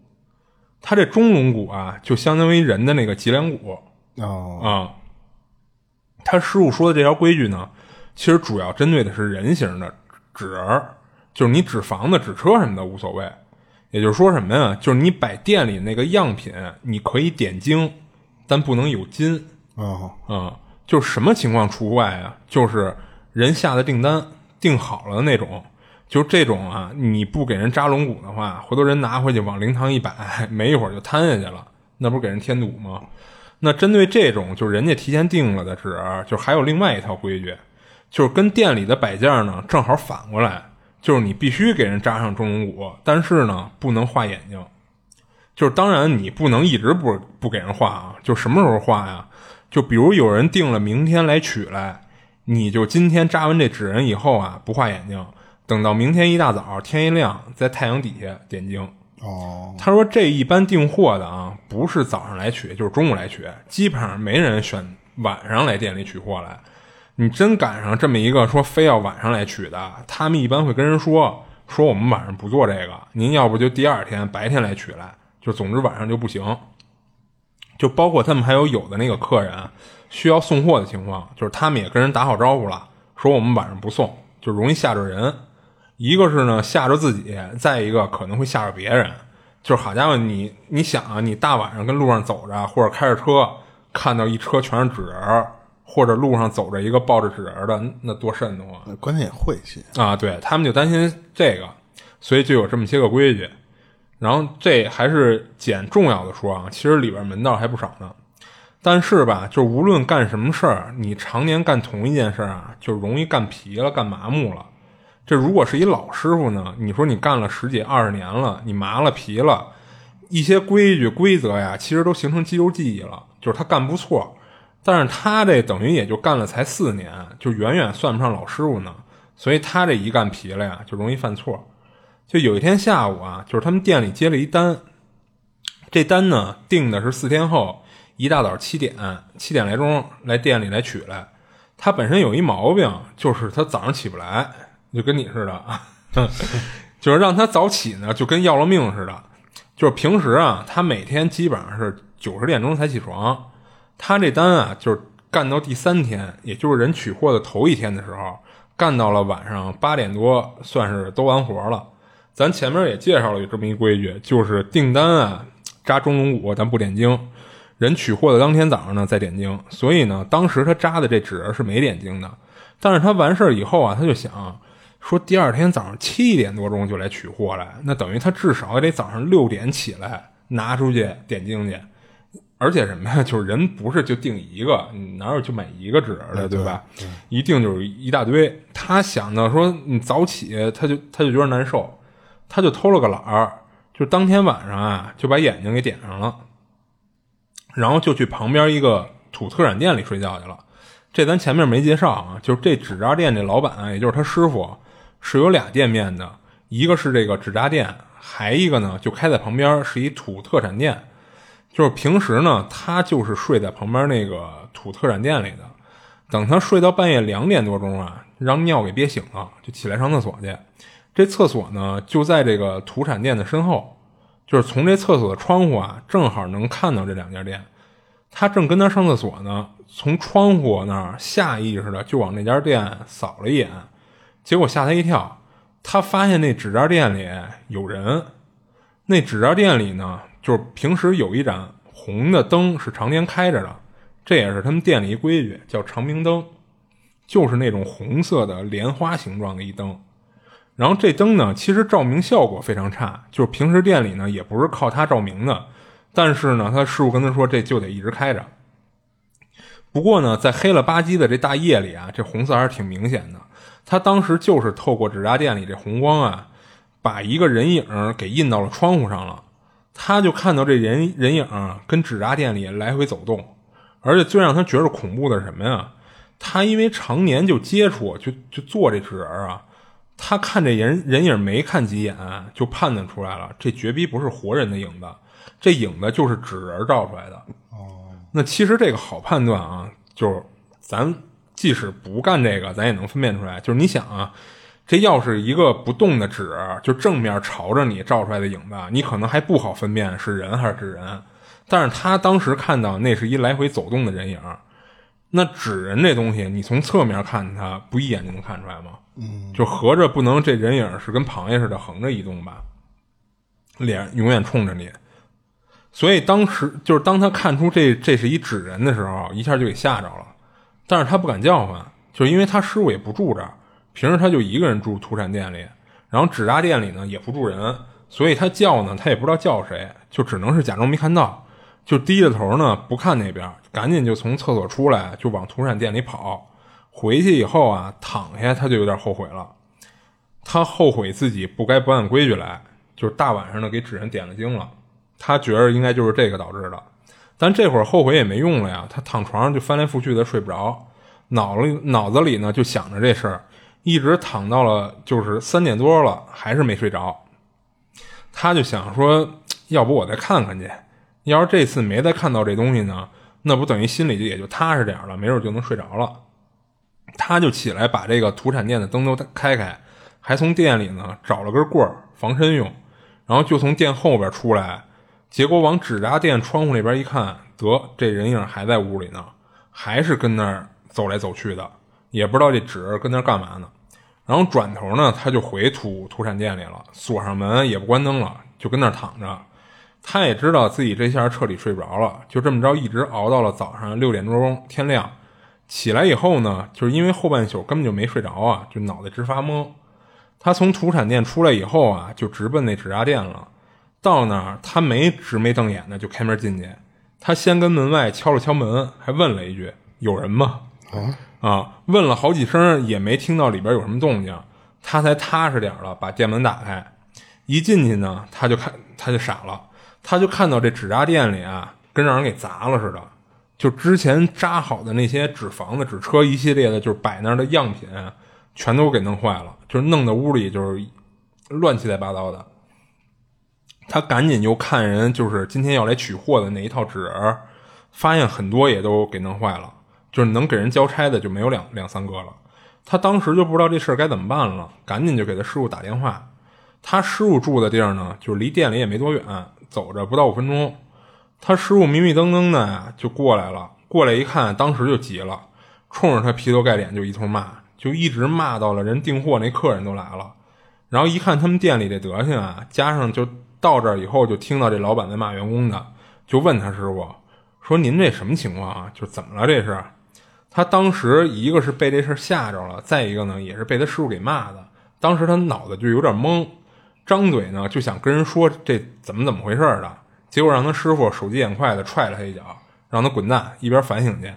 他这中龙骨啊，就相当于人的那个脊梁骨哦啊。他师傅说的这条规矩呢，其实主要针对的是人形的纸人儿，就是你纸房子、纸车什么的无所谓。也就是说什么呀？就是你摆店里那个样品，你可以点睛，但不能有金。哦，啊，就是什么情况除外啊？就是人下的订单订好了那种，就这种啊，你不给人扎龙骨的话，回头人拿回去往灵堂一摆，没一会儿就摊下去了，那不是给人添堵吗？那针对这种，就是人家提前定了的纸，就还有另外一套规矩，就是跟店里的摆件呢正好反过来，就是你必须给人扎上中龙骨，但是呢不能画眼睛。就是当然你不能一直不不给人画啊，就什么时候画呀？就比如有人定了明天来取来，你就今天扎完这纸人以后啊不画眼睛，等到明天一大早天一亮，在太阳底下点睛。哦，他说这一般订货的啊，不是早上来取，就是中午来取，基本上没人选晚上来店里取货来。你真赶上这么一个说非要晚上来取的，他们一般会跟人说说我们晚上不做这个，您要不就第二天白天来取来，就总之晚上就不行。就包括他们还有有的那个客人需要送货的情况，就是他们也跟人打好招呼了，说我们晚上不送，就容易吓着人。一个是呢吓着自己，再一个可能会吓着别人。就是好家伙，你你想啊，你大晚上跟路上走着，或者开着车，看到一车全是纸人，或者路上走着一个抱着纸人的，那多瘆得慌。关键也晦气啊！对他们就担心这个，所以就有这么些个规矩。然后这还是捡重要的说啊，其实里边门道还不少呢。但是吧，就无论干什么事儿，你常年干同一件事啊，就容易干疲了，干麻木了。这如果是一老师傅呢？你说你干了十几二十年了，你麻了皮了，一些规矩规则呀，其实都形成肌肉记忆了。就是他干不错，但是他这等于也就干了才四年，就远远算不上老师傅呢。所以他这一干皮了呀，就容易犯错。就有一天下午啊，就是他们店里接了一单，这单呢定的是四天后一大早七点七点来钟来店里来取来。他本身有一毛病，就是他早上起不来，就跟你似的，就是让他早起呢，就跟要了命似的。就是平时啊，他每天基本上是九十点钟才起床。他这单啊，就是干到第三天，也就是人取货的头一天的时候，干到了晚上八点多，算是都完活了。咱前面也介绍了有这么一规矩，就是订单啊扎中龙骨，咱不点睛。人取货的当天早上呢，在点睛。所以呢，当时他扎的这纸是没点睛的。但是他完事儿以后啊，他就想说，第二天早上七点多钟就来取货来，那等于他至少也得早上六点起来拿出去点睛去。而且什么呀？就是人不是就订一个，你哪有就买一个纸的，对吧？一定就是一大堆。他想到说，你早起，他就他就觉得难受，他就偷了个懒儿，就当天晚上啊，就把眼睛给点上了。然后就去旁边一个土特产店里睡觉去了。这咱前面没介绍啊，就是这纸扎店这老板啊，也就是他师傅，是有俩店面的，一个是这个纸扎店，还一个呢就开在旁边是一土特产店。就是平时呢，他就是睡在旁边那个土特产店里的。等他睡到半夜两点多钟啊，让尿给憋醒了，就起来上厕所去。这厕所呢就在这个土产店的身后。就是从这厕所的窗户啊，正好能看到这两家店。他正跟那上厕所呢，从窗户那儿下意识的就往那家店扫了一眼，结果吓他一跳。他发现那纸扎店里有人。那纸扎店里呢，就是平时有一盏红的灯是常年开着的，这也是他们店里一规矩，叫长明灯，就是那种红色的莲花形状的一灯。然后这灯呢，其实照明效果非常差，就是平时店里呢也不是靠它照明的。但是呢，他师傅跟他说，这就得一直开着。不过呢，在黑了吧唧的这大夜里啊，这红色还是挺明显的。他当时就是透过纸扎店里这红光啊，把一个人影给印到了窗户上了。他就看到这人人影跟纸扎店里来回走动，而且最让他觉得恐怖的是什么呀？他因为常年就接触，就就做这纸人啊。他看这人人影没看几眼，就判断出来了，这绝逼不是活人的影子，这影子就是纸人照出来的。哦，那其实这个好判断啊，就是咱即使不干这个，咱也能分辨出来。就是你想啊，这要是一个不动的纸，就正面朝着你照出来的影子，你可能还不好分辨是人还是纸人。但是他当时看到那是一来回走动的人影。那纸人这东西，你从侧面看它，不一眼就能看出来吗？嗯，就合着不能这人影是跟螃蟹似的横着移动吧？脸永远冲着你，所以当时就是当他看出这这是一纸人的时候，一下就给吓着了。但是他不敢叫唤，就是因为他师傅也不住这儿，平时他就一个人住土产店里，然后纸扎店里呢也不住人，所以他叫呢，他也不知道叫谁，就只能是假装没看到，就低着头呢不看那边。赶紧就从厕所出来，就往土产店里跑。回去以后啊，躺下他就有点后悔了。他后悔自己不该不按规矩来，就是大晚上的给纸人点了睛了。他觉着应该就是这个导致的。但这会儿后悔也没用了呀。他躺床上就翻来覆去的睡不着，脑里脑子里呢就想着这事儿，一直躺到了就是三点多了，还是没睡着。他就想说，要不我再看看去。要是这次没再看到这东西呢？那不等于心里就也就踏实点了，没准就能睡着了。他就起来把这个土产店的灯都开开，还从店里呢找了根棍儿防身用，然后就从店后边出来，结果往纸扎店窗户那边一看，得这人影还在屋里呢，还是跟那儿走来走去的，也不知道这纸跟那儿干嘛呢。然后转头呢，他就回土土产店里了，锁上门也不关灯了，就跟那儿躺着。他也知道自己这下彻底睡不着了，就这么着一直熬到了早上六点多钟天亮。起来以后呢，就是因为后半宿根本就没睡着啊，就脑袋直发懵。他从土产店出来以后啊，就直奔那纸扎店了。到那儿他没直眉瞪眼的就开门进去，他先跟门外敲了敲门，还问了一句：“有人吗？”啊啊！问了好几声也没听到里边有什么动静，他才踏实点了，把店门打开。一进去呢，他就看他就傻了。他就看到这纸扎店里啊，跟让人给砸了似的，就之前扎好的那些纸房子、纸车一系列的，就是摆那儿的样品，全都给弄坏了，就是弄得屋里就是乱七八糟的。他赶紧就看人，就是今天要来取货的那一套纸人，发现很多也都给弄坏了，就是能给人交差的就没有两两三个了。他当时就不知道这事儿该怎么办了，赶紧就给他师傅打电话。他师傅住的地儿呢，就是离店里也没多远，走着不到五分钟。他师傅迷迷瞪瞪的呀，就过来了。过来一看，当时就急了，冲着他劈头盖脸就一通骂，就一直骂到了人订货那客人都来了。然后一看他们店里这德行啊，加上就到这儿以后，就听到这老板在骂员工的，就问他师傅说：“您这什么情况啊？就怎么了？这是？”他当时一个是被这事吓着了，再一个呢，也是被他师傅给骂的。当时他脑子就有点懵，张嘴呢就想跟人说这怎么怎么回事的，结果让他师傅手疾眼快的踹了他一脚。让他滚蛋，一边反省去。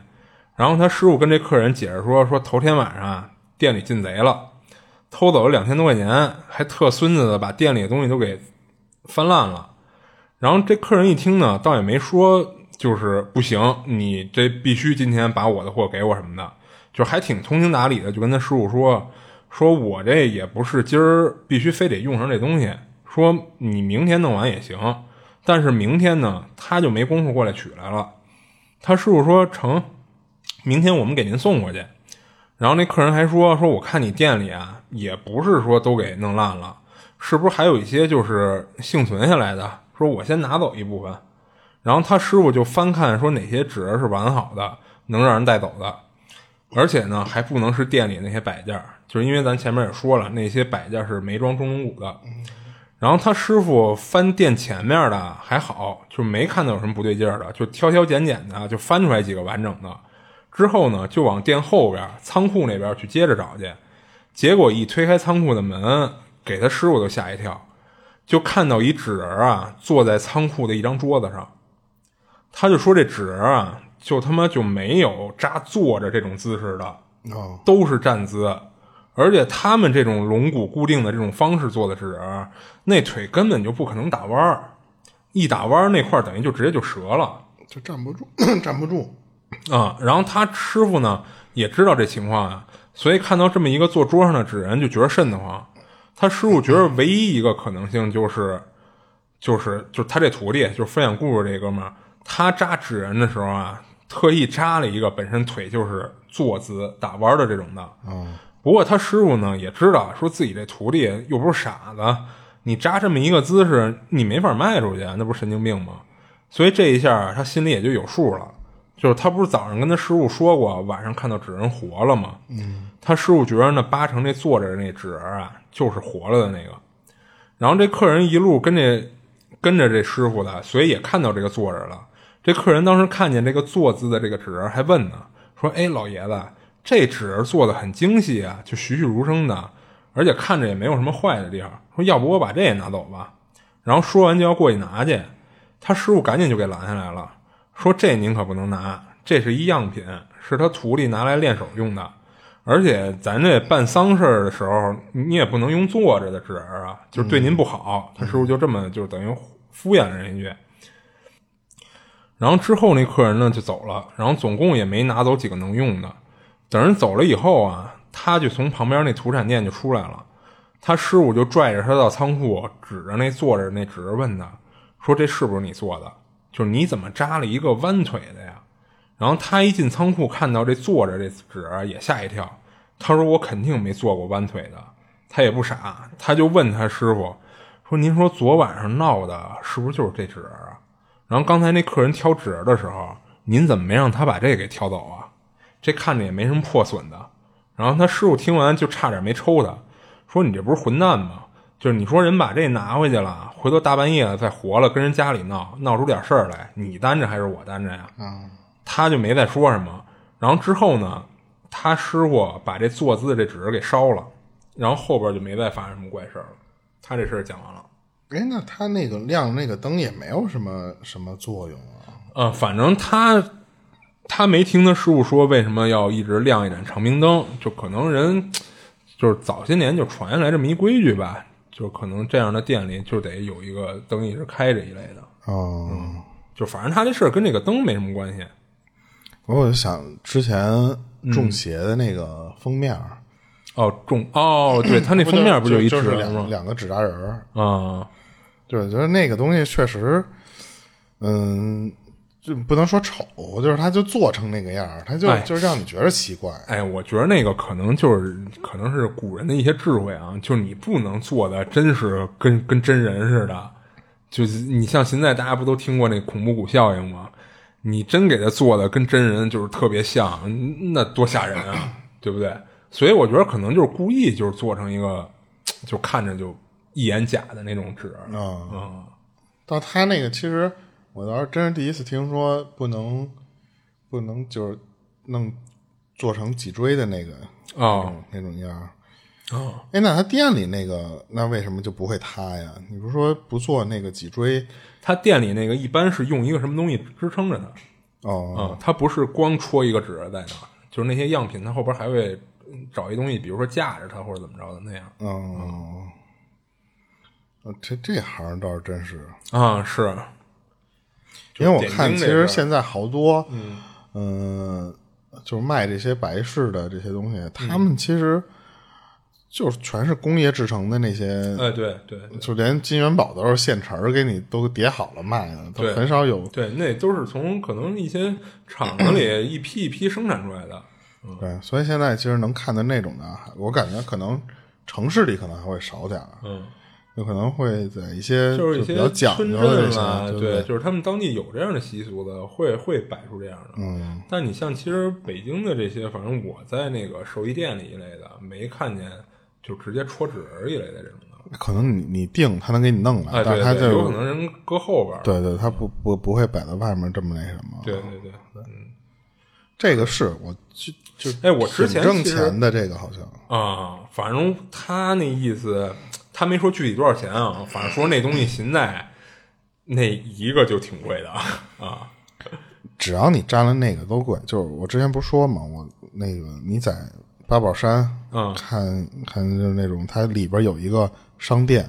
然后他师傅跟这客人解释说：“说头天晚上店里进贼了，偷走了两千多块钱，还特孙子的把店里的东西都给翻烂了。”然后这客人一听呢，倒也没说就是不行，你这必须今天把我的货给我什么的，就还挺通情达理的，就跟他师傅说：“说我这也不是今儿必须非得用上这东西，说你明天弄完也行，但是明天呢，他就没工夫过来取来了。”他师傅说成，明天我们给您送过去。然后那客人还说说，我看你店里啊，也不是说都给弄烂了，是不是还有一些就是幸存下来的？说我先拿走一部分。然后他师傅就翻看说哪些纸是完好的，能让人带走的，而且呢还不能是店里那些摆件，就是因为咱前面也说了，那些摆件是没装中龙骨的。然后他师傅翻店前面的还好，就没看到有什么不对劲儿的，就挑挑拣拣的就翻出来几个完整的。之后呢，就往店后边仓库那边去接着找去。结果一推开仓库的门，给他师傅都吓一跳，就看到一纸人啊坐在仓库的一张桌子上。他就说这纸人啊，就他妈就没有扎坐着这种姿势的，都是站姿。而且他们这种龙骨固定的这种方式做的纸人，那腿根本就不可能打弯儿，一打弯儿那块等于就直接就折了，就站不住，站不住啊。然后他师傅呢也知道这情况啊，所以看到这么一个坐桌上的纸人就觉得瘆得慌。他师傅觉得唯一一个可能性就是，就是就是他这徒弟就是分享故事这哥们儿，他扎纸人的时候啊，特意扎了一个本身腿就是坐姿打弯的这种的。嗯。不过他师傅呢也知道，说自己这徒弟又不是傻子，你扎这么一个姿势，你没法卖出去，那不是神经病吗？所以这一下他心里也就有数了。就是他不是早上跟他师傅说过，晚上看到纸人活了吗？嗯，他师傅觉得那八成这坐着那纸人啊，就是活了的那个。然后这客人一路跟这跟着这师傅的，所以也看到这个坐着了。这客人当时看见这个坐姿的这个纸人，还问呢，说：“哎，老爷子。”这纸做的很精细啊，就栩栩如生的，而且看着也没有什么坏的地方。说要不我把这也拿走吧。然后说完就要过去拿去，他师傅赶紧就给拦下来了，说这您可不能拿，这是一样品，是他徒弟拿来练手用的。而且咱这办丧事的时候，你也不能用坐着的纸人啊，就是对您不好。他师傅就这么就等于敷衍了人一句。然后之后那客人呢就走了，然后总共也没拿走几个能用的。等人走了以后啊，他就从旁边那土产店就出来了。他师傅就拽着他到仓库，指着那坐着那纸问他，说：“这是不是你做的？就是你怎么扎了一个弯腿的呀？”然后他一进仓库，看到这坐着这纸也吓一跳。他说：“我肯定没做过弯腿的。”他也不傻，他就问他师傅说：“您说昨晚上闹的是不是就是这纸啊？然后刚才那客人挑纸的时候，您怎么没让他把这给挑走啊？”这看着也没什么破损的，然后他师傅听完就差点没抽他，说你这不是混蛋吗？就是你说人把这拿回去了，回头大半夜再活了跟人家里闹，闹出点事儿来，你担着还是我担着呀？他就没再说什么。然后之后呢，他师傅把这坐姿的这纸给烧了，然后后边就没再发生什么怪事儿了。他这事儿讲完了。哎，那他那个亮那个灯也没有什么什么作用啊？呃，反正他。他没听他师傅说为什么要一直亮一盏长明灯，就可能人 就是早些年就传下来这么一规矩吧，就可能这样的店里就得有一个灯一直开着一类的。哦，就反正他这事儿跟这个灯没什么关系。我就想之前中邪的那个封面儿，哦，中哦，对他那封面不就一纸两？两个纸扎人儿，啊，对，我觉得那个东西确实，嗯，就不能说丑，就是它就做成那个样儿，它就、哎就是让你觉得奇怪。哎，我觉得那个可能就是可能是古人的一些智慧啊，就是你不能做的真是跟跟真人似的，就是你像现在大家不都听过那恐怖谷效应吗？你真给他做的跟真人就是特别像，那多吓人啊，对不对？所以我觉得可能就是故意就是做成一个，就看着就一眼假的那种纸，啊、嗯，到他那个，其实我倒是真是第一次听说不能不能就是弄做成脊椎的那个哦那种样儿。哦，哎，那他店里那个，那为什么就不会塌呀？你不是说不做那个脊椎？他店里那个一般是用一个什么东西支撑着它，哦，啊，它不是光戳一个纸在那儿，就是那些样品，它后边还会找一东西，比如说架着它或者怎么着的那样。哦，呃这这行倒是真是，啊，是，因为我看其实现在好多，嗯、就是卖这些白事的这些东西，他们其实就是全是工业制成的那些，哎，对对对就连金元宝都是现成儿给你都叠好了卖的，都很少有。对，那都是从可能一些厂子里一批一批生产出来的。对，所以现在其实能看到那种的，我感觉可能城市里可能还会少点儿，嗯，有可能会在一些就是一些比较讲村究的这镇啦，些，对，就是他们当地有这样的习俗的，会会摆出这样的。嗯，但你像其实北京的这些，反正我在那个寿衣店里一类的，没看见就直接戳纸人一类的这种的。可能你你定他能给你弄来，哎，对对，但是他就有可能人搁后边儿。对对，他不不不会摆在外面这么那什么。对对对，嗯，这个是我就就哎，我之前挣钱的这个好像啊，反正他那意思，他没说具体多少钱啊，反正说那东西现在那一个就挺贵的啊。只要你沾了那个都贵。就是我之前不是说嘛，我那个你在八宝山，嗯看看就是那种它里边有一个商店，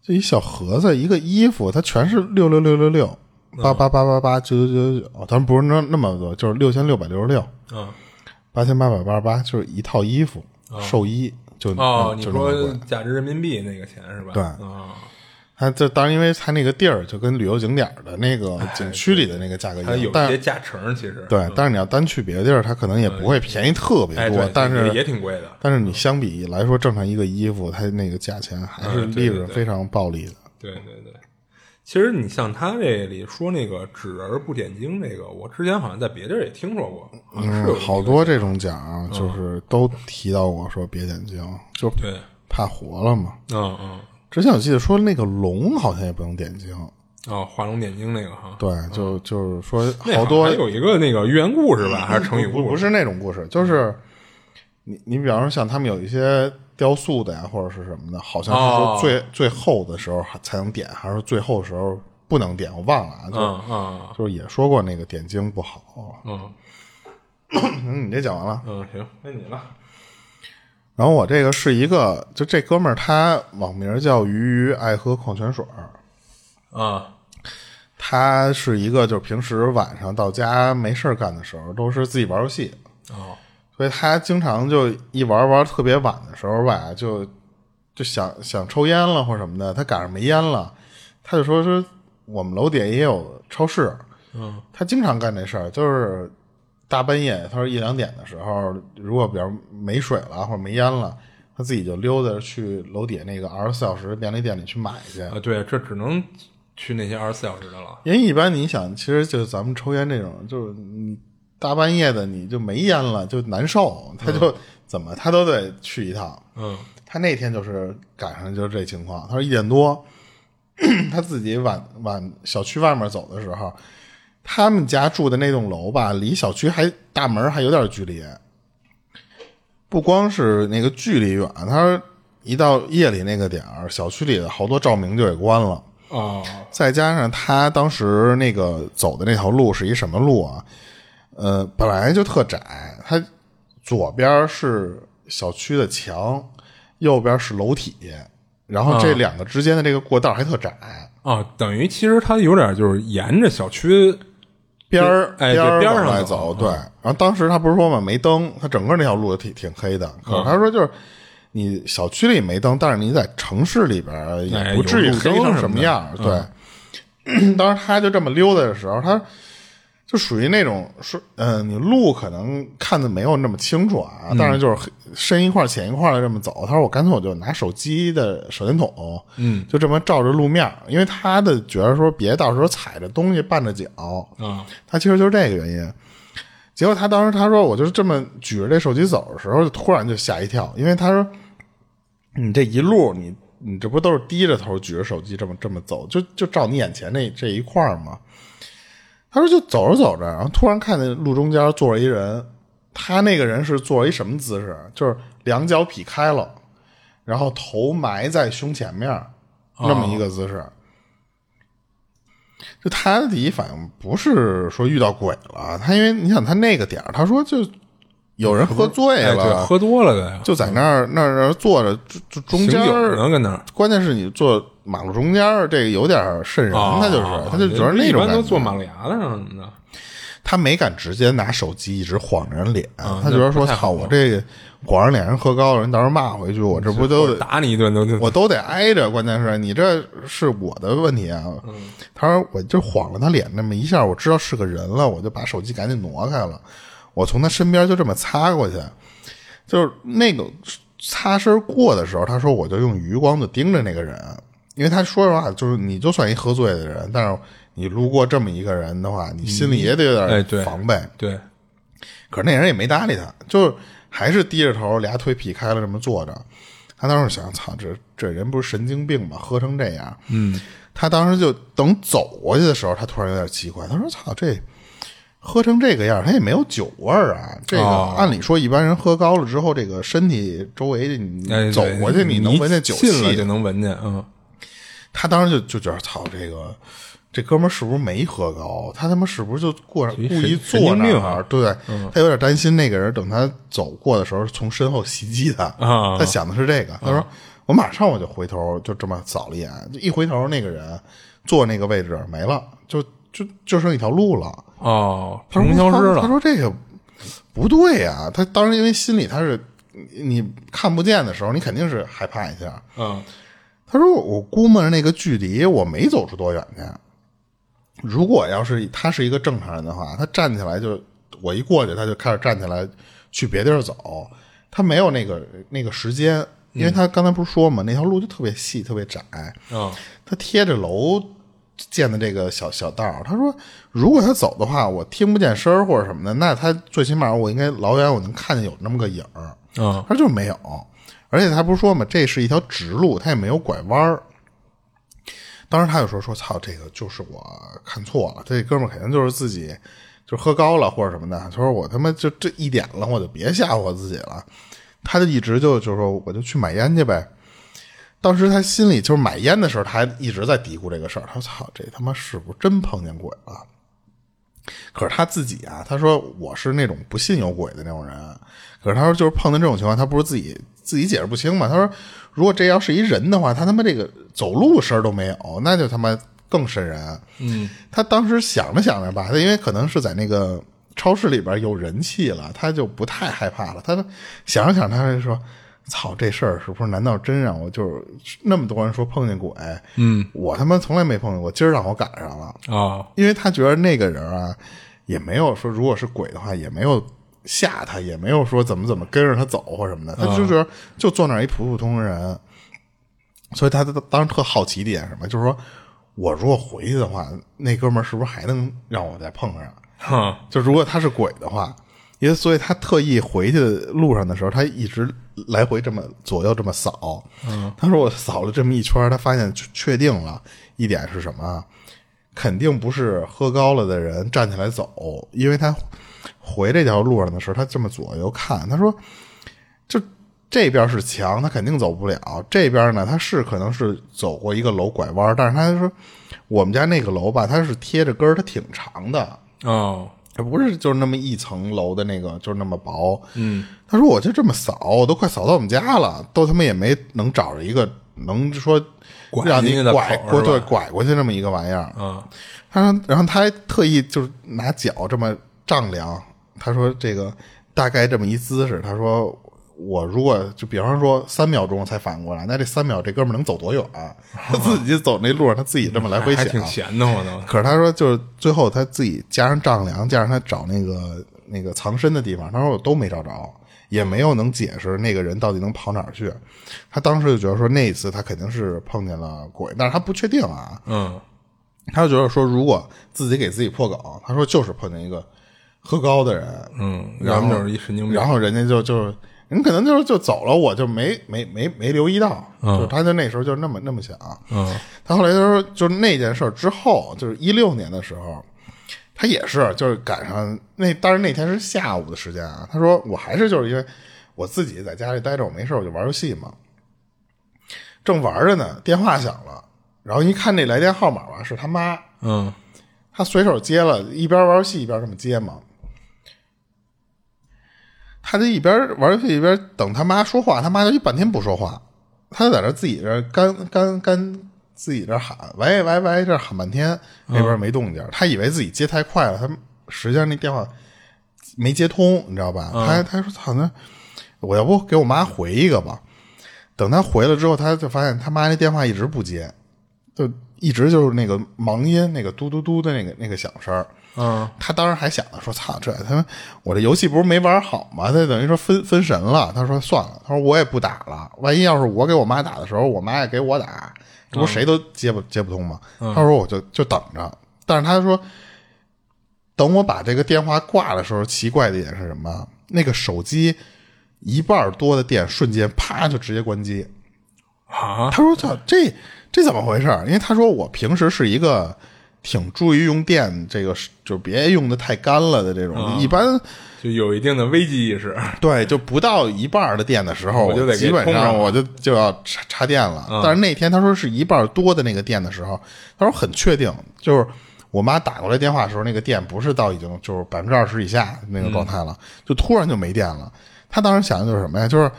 就一小盒子一个衣服，它全是六六六六六八八八八八九九九九，当然不是那那么多，就是六千六百六十六嗯，八千八百八十八，就是一套衣服寿衣就哦，你就那么说价值人民币那个钱是吧？对啊，它这当然，因为它那个地儿就跟旅游景点儿的那个景区里的那个价格一样，它有但些加成，其实对，但是你要单去别的地儿，它可能也不会便宜特别哎，多，对，但是也也挺贵的。但是你相比来说，正常一个衣服，它那个价钱还是利润非常暴利的。对对对，其实你像他这里说那个纸人不点睛这个，我之前好像在别地儿也听说过，好像是好多这种奖啊就是都提到过说别点睛，就对，怕活了嘛。嗯嗯，之前我记得说那个龙好像也不用点睛，哦，画龙点睛那个哈，对，就就是说好多有一个那个寓言故事吧，还是成语故事？不不是那种故事，就是你你比方说像他们有一些雕塑的呀，或者是什么的，好像是哦说最、最后的时候还才能点，还是说最后的时候不能点，我忘了啊。就、嗯嗯就是也说过那个点睛不好。嗯嗯，你这讲完了。嗯，行，那你了。然后我这个是一个，就这哥们儿他网名叫鱼鱼爱喝矿泉水儿，啊他是一个就是平时晚上到家没事儿干的时候都是自己玩游戏，哦所以他经常就一玩玩特别晚的时候吧，就就想想抽烟了或者什么的，他赶上没烟了，他就说说我们楼底下也有超市，嗯他经常干这事儿，就是大半夜，他说一两点的时候，如果比如没水了或者没烟了，他自己就溜达去楼底下那个二十四小时便利店里去买去。啊，对，这只能去那些二十四小时的了。因为一般你想，其实就咱们抽烟这种，就是你大半夜的你就没烟了，就难受，他就怎么他都得去一趟。嗯他那天就是赶上就是这情况，他说一点多，他自己往往小区外面走的时候，他们家住的那栋楼吧，离小区还大门还有点距离。不光是那个距离远，他说一到夜里那个点儿，小区里的好多照明就给关了。哦再加上他当时那个走的那条路是一什么路啊？呃，本来就特窄，它左边是小区的墙，右边是楼体，然后这两个之间的这个过道还特窄。啊，等于其实它有点就是沿着小区边儿哎边儿边上走往外走，嗯对。然后当时他不是说嘛，没灯，他整个那条路挺挺黑的。可是嗯他说就是你小区里没灯，但是你在城市里边儿也哎不至于黑成什么样儿。对，当时他就这么溜达的时候，他就属于那种说，嗯、你路可能看的没有那么清楚啊，嗯但是就是深一块浅一块的这么走。他说我干脆我就拿手机的手电筒，嗯，就这么照着路面儿，因为他的觉得说别到时候踩着东西绊着脚，啊，他其实就是这个原因。结果他当时他说我就是这么举着这手机走的时候，就突然就吓一跳，因为他说你这一路你你这不都是低着头举着手机这么这么走，就就照你眼前那这一块儿吗？他说就走着走着，然后突然看见路中间坐着一人，他那个人是坐了一什么姿势？就是两脚劈开了，然后头埋在胸前面，那么一个姿势。就他的第一反应不是说遇到鬼了，他因为你想他那个点儿，他说就有人喝醉了，喝多了的，就在那儿那儿那坐着，就就中间儿呢，跟那儿。关键是你坐马路中间儿，这个有点瘆人，他就是啊他就觉得那种感觉般都坐马路牙子上什么的。他没敢直接拿手机一直晃着人脸，啊他觉得说操，我这个晃着脸人喝高了，人到时候骂回去，我这不都得打你一顿都就我都得挨着，关键是你这是我的问题啊。嗯他说我就晃了他脸那么一下，我知道是个人了，我就把手机赶紧挪开了，我从他身边就这么擦过去，就是那个擦身过的时候，他说我就用余光就盯着那个人，因为他说实话就是你就算一喝醉的人，但是你路过这么一个人的话，你心里也得有点防备。对，可是那人也没搭理他，就是还是低着头，俩腿劈开了这么坐着。他当时想，操，这这人不是神经病吗？喝成这样。嗯，他当时就等走过去的时候，他突然有点奇怪，他说：“操，这喝成这个样，他也没有酒味儿啊。这个、哦按理说，一般人喝高了之后，这个身体周围你哎，走过去，你能闻见酒气就。能闻见，嗯，他当时就就觉得，操，这个这哥们儿是不是没喝高？他他妈是不是就过故意坐那神经病儿？啊对，他有点担心那个人等他走过的时候从身后袭击他。啊他想的是这个。他说：“我马上我就回头，就这么扫了一眼，就一回头，那个人坐那个位置没了，就就就剩一条路了。哦，他说凭空消失了他，说这个不对呀、他当时因为心里他是你看不见的时候，你肯定是害怕一下。嗯，他说我估摸着那个距离，我没走出多远去。如果要是他是一个正常人的话，他站起来就我一过去，他就开始站起来去别地儿走，他没有那个那个时间，因为他刚才不是说嘛，那条路就特别细，特别窄，嗯，他贴着楼建的这个小小道儿，他说如果他走的话，我听不见声儿或者什么的，那他最起码我应该老远我能看见有那么个影儿。嗯，他就是没有，而且他不是说嘛，这是一条直路，他也没有拐弯儿。当时他就说说操，这个就是我看错了，这哥们肯定就是自己就喝高了或者什么的。他说我他妈就这一点了，我就别吓唬我自己了。他就一直就就说我就去买烟去呗。当时他心里就是买烟的时候，他还一直在嘀咕这个事儿。他说操，这他妈是不是真碰见鬼了？可是他自己啊，他说我是那种不信有鬼的那种人。可是他说就是碰到这种情况，他不是自己自己解释不清嘛？他说如果这要是一人的话，他他妈这个走路声都没有，那就他妈更瘆人。嗯，他当时想着想着吧，他因为可能是在那个超市里边有人气了，他就不太害怕了。他想着想着，他就说。操，这事儿是不是？难道真让我就是那么多人说碰见鬼？嗯，我他妈从来没碰见过，今儿让我赶上了。哦，因为他觉得那个人啊，也没有说如果是鬼的话，也没有吓他，也没有说怎么怎么跟着他走或什么的，他就觉得就坐那儿一普普通通人，所以他当时特好奇的一点什么，就是说我如果回去的话，那哥们儿是不是还能让我再碰上？哼，就如果他是鬼的话，因为所以他特意回去的路上的时候，他一直来回这么左右这么扫。嗯，他说我扫了这么一圈，他发现确确定了一点是什么啊？肯定不是喝高了的人站起来走，因为他回这条路上的时候，他这么左右看，他说就这边是墙，他肯定走不了；这边呢，他是可能是走过一个楼拐弯，但是他说我们家那个楼吧，它是贴着根儿，它挺长的。哦，它不是就是那么一层楼的那个，就是那么薄。嗯，他说我就这么扫，我都快扫到我们家了，都他妈也没能找着一个能说拐让你拐过对拐过去这么一个玩意儿。嗯他说，然后他还特意就是拿脚这么丈量，他说这个大概这么一姿势，他说我如果就比方说三秒钟才反应过来，那这三秒这哥们能走多远、他自己走那路上，他自己这么来回想，还挺闲的，我都。可是他说，就是最后他自己加上丈量，加上他找那个那个藏身的地方，他说我都没找着，也没有能解释那个人到底能跑哪儿去。他当时就觉得说那一次他肯定是碰见了鬼，但是他不确定啊。嗯他就觉得说，如果自己给自己破梗，他说就是碰见一个喝高的人，嗯，然后就是一神经病。然后人家就就人可能就是就走了，我就没没没没留意到，就他就那时候就那么那么想。嗯他后来就说，就是那件事之后，就是一六年的时候，他也是就是赶上那，但是那天是下午的时间啊。他说我还是就是因为我自己在家里待着，我没事我就玩游戏嘛，正玩着呢，电话响了，然后一看这来电号码吧，是他妈，嗯他随手接了，一边玩游戏一边这么接嘛。他就一边玩游戏一边等他妈说话，他妈就一半天不说话，他就在这自己这干干干自己这喊喂喂喂，这喊半天，那边没动静。他以为自己接太快了，他实际上那电话没接通，你知道吧？他他说好像我要不给我妈回一个吧？等他回了之后，他就发现他妈那电话一直不接，就一直就是那个忙音，那个嘟嘟嘟的那个那个响声儿。嗯他当时还想着说：“操，这他我这游戏不是没玩好吗？他等于说分分神了。”他说：“算了，他说我也不打了。万一要是我给我妈打的时候，我妈也给我打，这不谁都接不、接不通吗？”他说：“我就就等着。”但是他说，等我把这个电话挂的时候，奇怪的一点是什么？那个手机一半多的电瞬间啪就直接关机。啊，他说：“操，这这怎么回事？”因为他说我平时是一个挺注意用电，这个是就别用的太干了的这种，一般就有一定的危机意识。对就不到一半的电的时候，我就得基本上上我就就要插插电了。但是那天他说是一半多的那个电的时候，他说很确定，就是我妈打过来电话的时候，那个电不是到已经就是百分之二十以下那个状态了，就突然就没电了。他当时想的就是什么呀？就是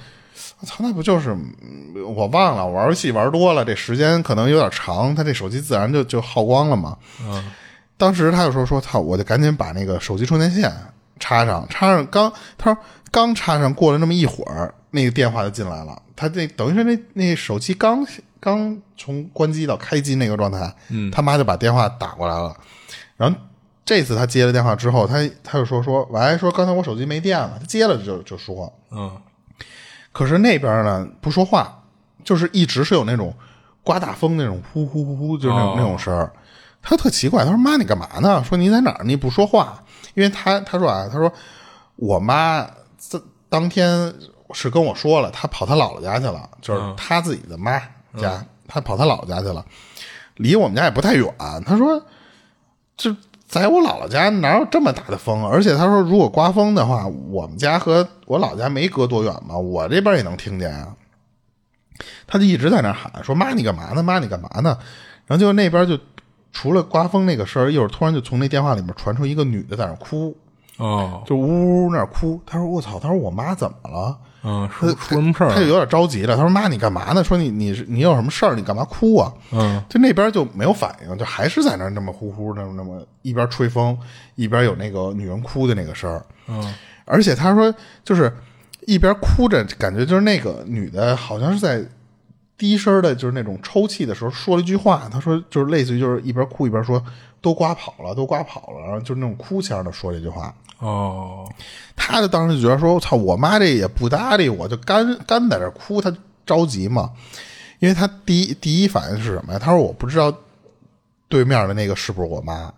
我操，那不就是嗯我忘了玩游戏玩多了，这时间可能有点长，他这手机自然就就耗光了嘛。嗯，当时他就说说操，我就赶紧把那个手机充电线插上，插上刚他说刚插上，过了那么一会儿，那个电话就进来了。他这等于是那那手机刚刚从关机到开机那个状态，嗯，他妈就把电话打过来了。然后这次他接了电话之后，他他就说说喂，说刚才我手机没电了。他接了就就说，嗯可是那边呢不说话，就是一直是有那种刮大风那种呼呼呼呼，就是那种、哦那种声儿。他特奇怪，他说：“妈，你干嘛呢？说你在哪儿？你不说话？因为他他说啊，他说我妈这当天是跟我说了，她跑她姥姥家去了，就是她自己的妈家，她跑她姥姥家去了，离我们家也不太远。他说这在我姥姥家哪有这么大的风？而且他说，如果刮风的话，我们家和我姥家没隔多远嘛，我这边也能听见啊。他就一直在那喊说：“妈，你干嘛呢？妈，你干嘛呢？”然后就那边就除了刮风那个声儿，一会儿突然就从那电话里面传出一个女的在那哭，哦，就呜呜呜那儿哭。他说：“我操！”他说：“我妈怎么了？”嗯，出出什么事儿了？他就有点着急了。他说：“妈，你干嘛呢？说你你是你有什么事儿？你干嘛哭啊？”嗯，就那边就没有反应，就还是在那儿那么呼呼那么，那么一边吹风一边有那个女人哭的那个声儿。嗯，而且他说就是一边哭着，感觉就是那个女的好像是在低声的，就是那种抽泣的时候说了一句话。他说就是类似于就是一边哭一边说都刮跑了，都刮跑了，然后就是那种哭腔的说这句话。哦，他就当时觉得说，我操，我妈这也不搭理我，就干干在这哭，他着急嘛。因为他第一第一反应是什么呀？他说我不知道对面的那个是不是我妈。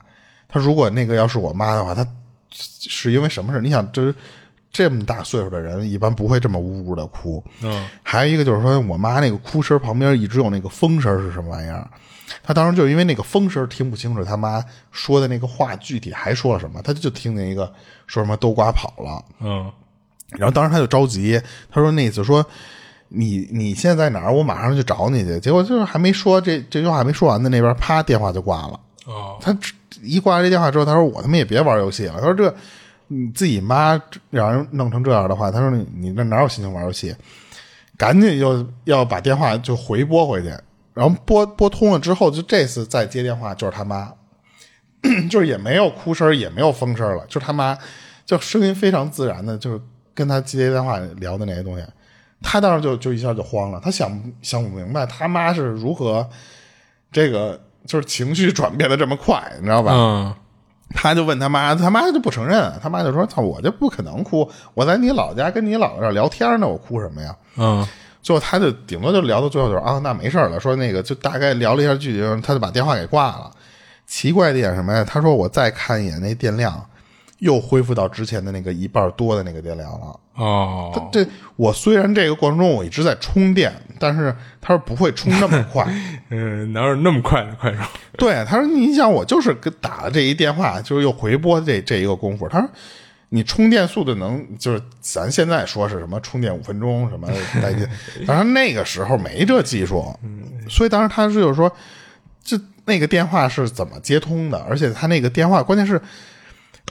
他如果那个要是我妈的话，他是因为什么事？你想，这这么大岁数的人，一般不会这么呜呜的哭。嗯，还有一个就是说我妈那个哭声旁边一直有那个风声是什么玩意儿？他当时就因为那个风声听不清楚他妈说的那个话具体还说了什么，他就听见一个说什么都刮跑了。嗯，然后当时他就着急，他说那意思说你你现在在哪儿？我马上去找你去。结果就是还没说这这句话还没说完呢，那边啪电话就挂了。哦，他一挂这电话之后，他说我他妈也别玩游戏了。他说这你自己妈让人弄成这样的话，他说你你这哪有心情玩游戏？赶紧又要把电话就回拨回去，然后拨拨通了之后，就这次再接电话就是他妈，就是也没有哭声，也没有风声了，就是他妈，就声音非常自然的，就是跟他接电话聊的那些东西，他当时就就一下就慌了，他想想不明白他妈是如何这个就是情绪转变的这么快，你知道吧？嗯他就问他妈，他妈就不承认，他妈就说：“操，我就不可能哭，我在你老家跟你姥姥这儿聊天呢，我哭什么呀？”嗯最后他就顶多就聊到最后就是啊，那没事儿了，说那个就大概聊了一下剧情，他就把电话给挂了。奇怪的点什么呀？他说我再看一眼那电量，又恢复到之前的那个一半多的那个电量了。哦，他这我虽然这个过程中我一直在充电，但是他说不会充那么快。嗯，哪有那么快的快手？对，他说你想我就是跟打了这一电话，就是又回拨这这一个功夫。他说你充电速度能就是咱现在说是什么充电五分钟什么 带劲，当然那个时候没这技术，所以当时他是就是说，这那个电话是怎么接通的，而且他那个电话关键是。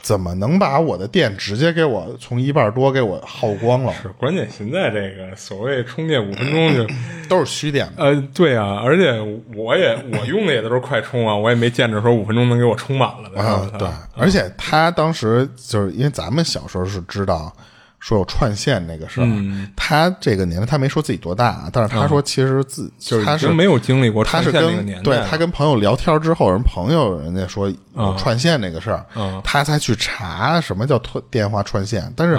怎么能把我的电直接给我从一半多给我耗光了？是关键，现在这个所谓充电五分钟就，都是虚电的。呃，对啊，而且我也我用的也都是快充啊，我也没见着说五分钟能给我充满了的。啊，对，而且他当时就是因为咱们小时候是知道说有串线那个事儿，嗯。他这个年龄他没说自己多大，但是他说其实自、他是就是已经没有经历过他是串线那个跟年代了。对他跟朋友聊天之后，人朋友人家说有串线那个事儿，嗯他才去查什么叫串电话串线，但是。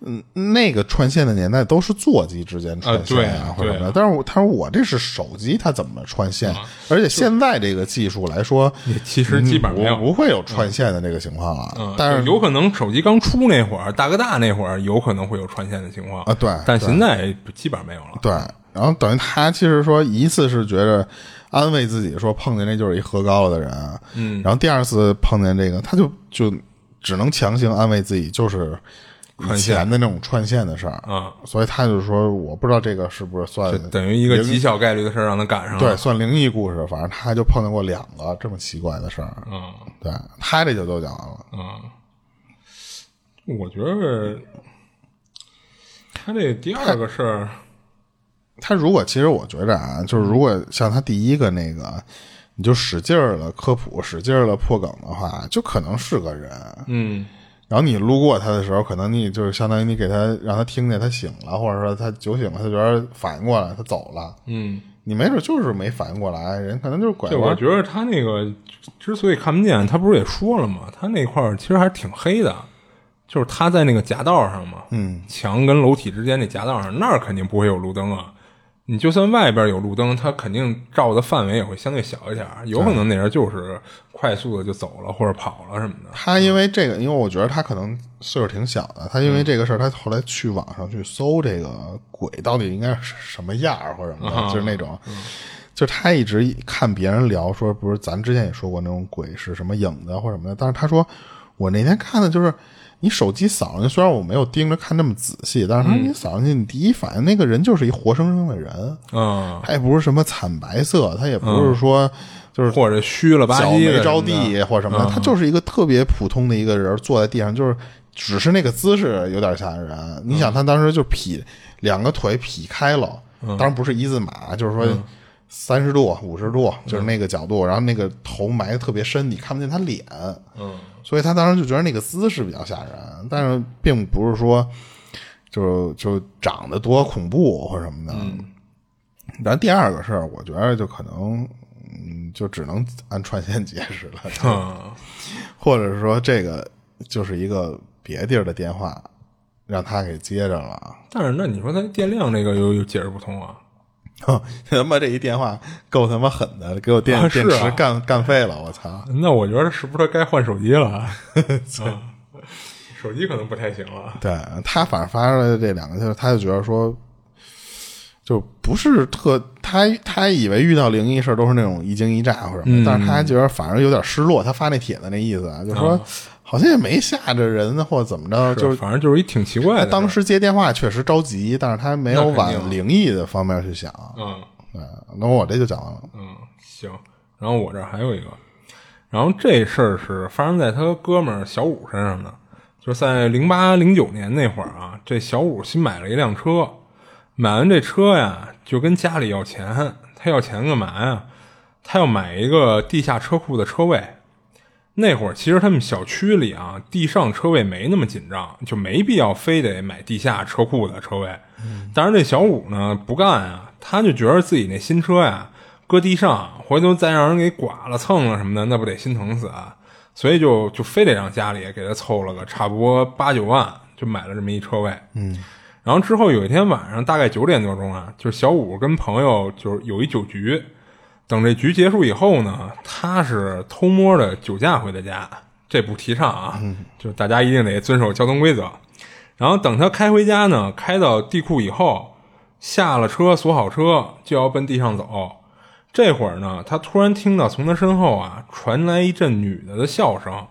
嗯，那个串线的年代都是座机之间串线啊或者什么的。但是我他说我这是手机，它怎么串线？而且现在这个技术来说，也其实基本上不不会有串线的这个情况了。嗯，但是有可能手机刚出那会儿，大哥大那会儿有可能会有串线的情况啊对但现在基本上没有了。对，然后等于他其实说一次是觉得安慰自己说碰见那就是一喝高了的人，嗯，然后第二次碰见这个，他就就只能强行安慰自己，就是以前的那种串线的事儿。啊，所以他就说我不知道这个是不是算等于一个极小概率的事儿让他赶上了。对，算灵异故事，反正他就碰见过两个这么奇怪的事儿，嗯。对他这就都讲完了。嗯，我觉得他这第二个事儿，他如果其实我觉着啊，就是如果像他第一个那个，你就使劲儿了科普，使劲儿了破梗的话，就可能是个人。嗯然后你路过他的时候，可能你就是相当于你给他让他听见他醒了，或者说他酒醒了，他觉得反应过来，他走了。嗯，你没准就是没反应过来，人可能就是拐弯。就我觉得他那个之所以看不见，他不是也说了吗？他那块儿其实还是挺黑的，就是他在那个夹道上嘛，嗯，墙跟楼体之间那夹道上，那儿肯定不会有路灯啊。你就算外边有路灯，它肯定照的范围也会相对小一点儿，有可能那人就是快速的就走了或者跑了什么的。他因为这个，因为我觉得他可能岁数挺小的，他因为这个事儿，他后来去网上去搜这个鬼到底应该是什么样儿或者什么的，就是那种，就他一直看别人聊说，不是咱之前也说过那种鬼是什么影子或什么的，但是他说我那天看的就是你手机扫上去，虽然我没有盯着看那么仔细，但是你扫上去，你第一反应那个人就是一活生生的人，嗯，他也不是什么惨白色，他也不是说就是或者虚了吧唧的没着地或什么的，他就是一个特别普通的一个人坐在地上，就是只是那个姿势有点吓人。你想他当时就劈两个腿劈开了，当然不是一字马，就是说三十度、五十度，就是那个角度，然后那个头埋的特别深，你看不见他脸，嗯，所以他当时就觉得那个姿势比较吓人，但是并不是说就就长得多恐怖或什么的。然后第二个事儿，我觉得就可能，嗯，就只能按串线解释了，嗯或者是说这个就是一个别地儿的电话，让他给接着了。但是那你说他电量这个又又解释不通啊？哼 他妈这一电话够他妈狠的，给我电、啊啊电池干干废了，我操！那我觉得是不是他该换手机了？啊手机可能不太行了。对他反正发出来的这两个，就是他就觉得说，就不是特他他以为遇到灵异事儿都是那种一惊一乍或者什么，但是他还觉得反而有点失落。他发那帖子那意思啊，就是说、好像也没吓着人或者怎么着，就是反正就是一挺奇怪的。他当时接电话确实着急，但是他没有往灵异的方面去想。嗯对，那我这就讲完了。嗯行，然后我这儿还有一个，然后这事儿是发生在他哥们儿小五身上的，就是在零八零九年那会儿啊，这小五新买了一辆车，买完这车呀，就跟家里要钱。他要钱干嘛呀？他要买一个地下车库的车位。那会儿其实他们小区里啊，地上车位没那么紧张，就没必要非得买地下车库的车位。但是那小五呢不干啊，他就觉得自己那新车呀搁地上，回头再让人给剐了蹭了什么的，那不得心疼死啊！所以就就非得让家里给他凑了个差不多八九万，就买了这么一车位。嗯，然后之后有一天晚上大概九点多钟啊，就是小五跟朋友就是有一酒局。等这局结束以后呢，他是偷摸的酒驾回的家，这不提倡啊，就大家一定得遵守交通规则。然后等他开回家呢，开到地库以后，下了车锁好车就要奔地上走。这会儿呢，他突然听到从他身后啊传来一阵女的的笑声。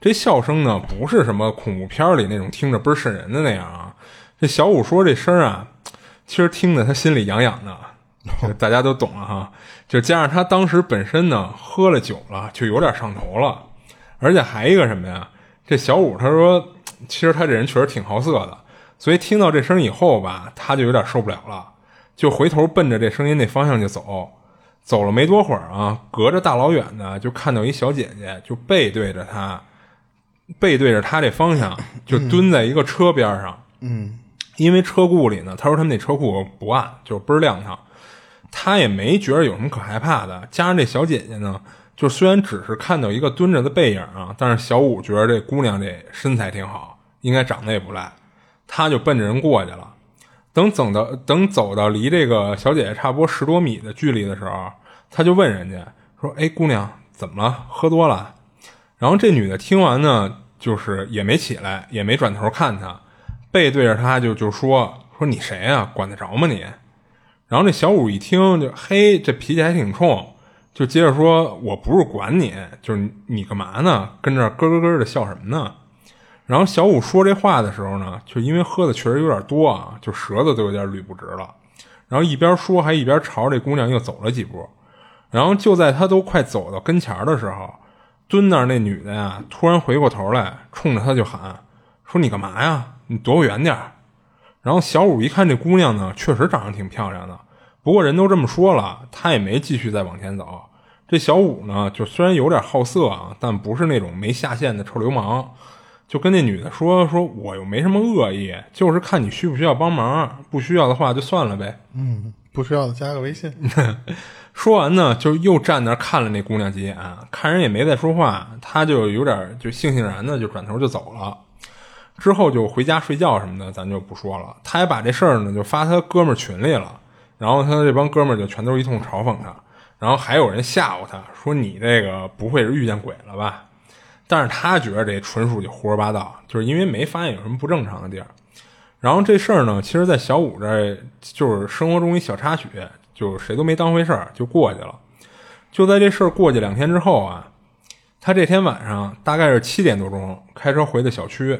这笑声呢，不是什么恐怖片里那种听着倍儿瘆人的那样啊。这小五说这声啊，其实听得他心里痒痒的。大家都懂了哈，就加上他当时本身呢喝了酒了，就有点上头了，而且还一个什么呀？这小五他说，其实他这人确实挺好色的，所以听到这声以后吧，他就有点受不了了，就回头奔着这声音那方向就走。走了没多会儿啊，隔着大老远的就看到一小姐姐，就背对着他，背对着他这方向，就蹲在一个车边上。嗯，因为车库里呢，他说他们那车库不暗，就倍儿亮堂。他也没觉得有什么可害怕的，加上这小姐姐呢，就虽然只是看到一个蹲着的背影啊，但是小五觉得这姑娘这身材挺好，应该长得也不赖，他就奔着人过去了。等走到等走到离这个小姐姐差不多十多米的距离的时候，他就问人家说：“哎，姑娘，怎么了？喝多了？”然后这女的听完呢，就是也没起来，也没转头看他，背对着他就就说：“说你谁呀？管得着吗你？”然后那小五一听，就嘿，这脾气还挺冲，就接着说：“我不是管你，就是你干嘛呢？跟这咯咯咯的笑什么呢？”然后小五说这话的时候呢，就因为喝的确实有点多啊，就舌头都有点捋不直了。然后一边说，还一边朝这姑娘又走了几步。然后就在他都快走到跟前的时候，蹲那儿那女的呀，突然回过头来，冲着他就喊：“说你干嘛呀？你躲我远点儿。”然后小五一看这姑娘呢，确实长得挺漂亮的。不过人都这么说了，他也没继续再往前走。这小五呢，就虽然有点好色啊，但不是那种没下线的臭流氓。就跟那女的说：“说我又没什么恶意，就是看你需不需要帮忙。不需要的话就算了呗。”嗯，不需要的加个微信。说完呢，就又站那看了那姑娘几眼，看人也没再说话，他就有点就悻悻然的就转头就走了。之后就回家睡觉什么的，咱就不说了。他还把这事儿呢就发他哥们儿群里了，然后他这帮哥们儿就全都一通嘲讽他，然后还有人吓唬他说：“你这个不会是遇见鬼了吧？”但是他觉得这纯属就胡说八道，就是因为没发现有什么不正常的地儿。然后这事儿呢，其实，在小五这儿就是生活中一小插曲，就是谁都没当回事儿，就过去了。就在这事儿过去两天之后啊，他这天晚上大概是七点多钟开车回的小区。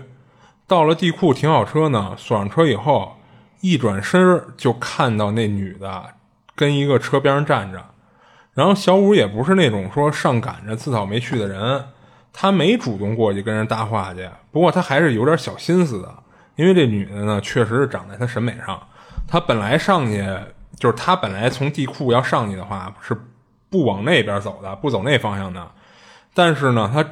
到了地库停好车呢，锁上车以后，一转身就看到那女的跟一个车边上站着。然后小五也不是那种说上赶着自讨没趣的人，他没主动过去跟人搭话去。不过他还是有点小心思的，因为这女的呢，确实是长在他审美上。他本来上去就是他本来从地库要上去的话，是不往那边走的，不走那方向的。但是呢，他。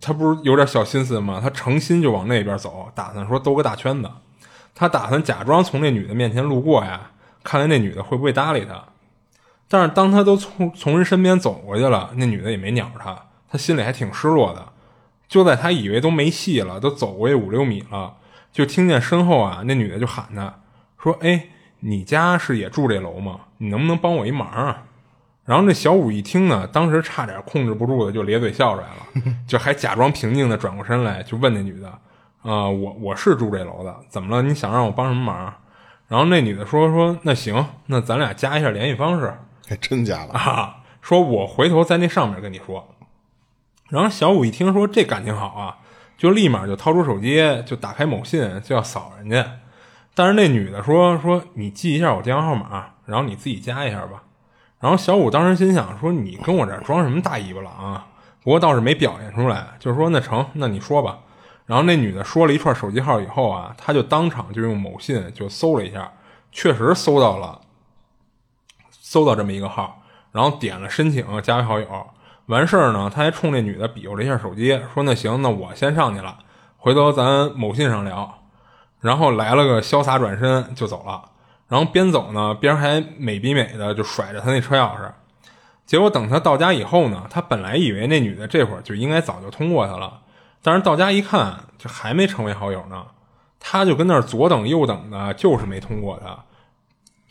他不是有点小心思吗？他诚心就往那边走，打算说兜个大圈子。他打算假装从那女的面前路过呀，看看那女的会不会搭理他。但是当他都从从人身边走过去了，那女的也没鸟他，他心里还挺失落的。就在他以为都没戏了，都走过去五六米了，就听见身后啊，那女的就喊他，说：“哎，你家是也住这楼吗？你能不能帮我一忙啊？”然后那小五一听呢，当时差点控制不住的就咧嘴笑出来了，就还假装平静的转过身来，就问那女的：“啊，我我是住这楼的，怎么了？你想让我帮什么忙？”然后那女的说：“说那行，那咱俩加一下联系方式。”还真加了啊！说我回头在那上面跟你说。然后小五一听说这感情好啊，就立马就掏出手机，就打开某信就要扫人家。但是那女的说：“说你记一下我电话号码，然后你自己加一下吧。”然后小五当时心想说：“你跟我这装什么大尾巴狼啊？”不过倒是没表现出来，就是说那成，那你说吧。然后那女的说了一串手机号以后啊，他就当场就用某信就搜了一下，确实搜到了，搜到这么一个号，然后点了申请加为好友。完事儿呢，他还冲那女的比划了一下手机，说：“那行，那我先上去了，回头咱某信上聊。”然后来了个潇洒转身就走了。然后边走呢，边还美比美的就甩着他那车钥匙。结果等他到家以后呢，他本来以为那女的这会儿就应该早就通过他了，但是到家一看，这还没成为好友呢。他就跟那儿左等右等的，就是没通过他。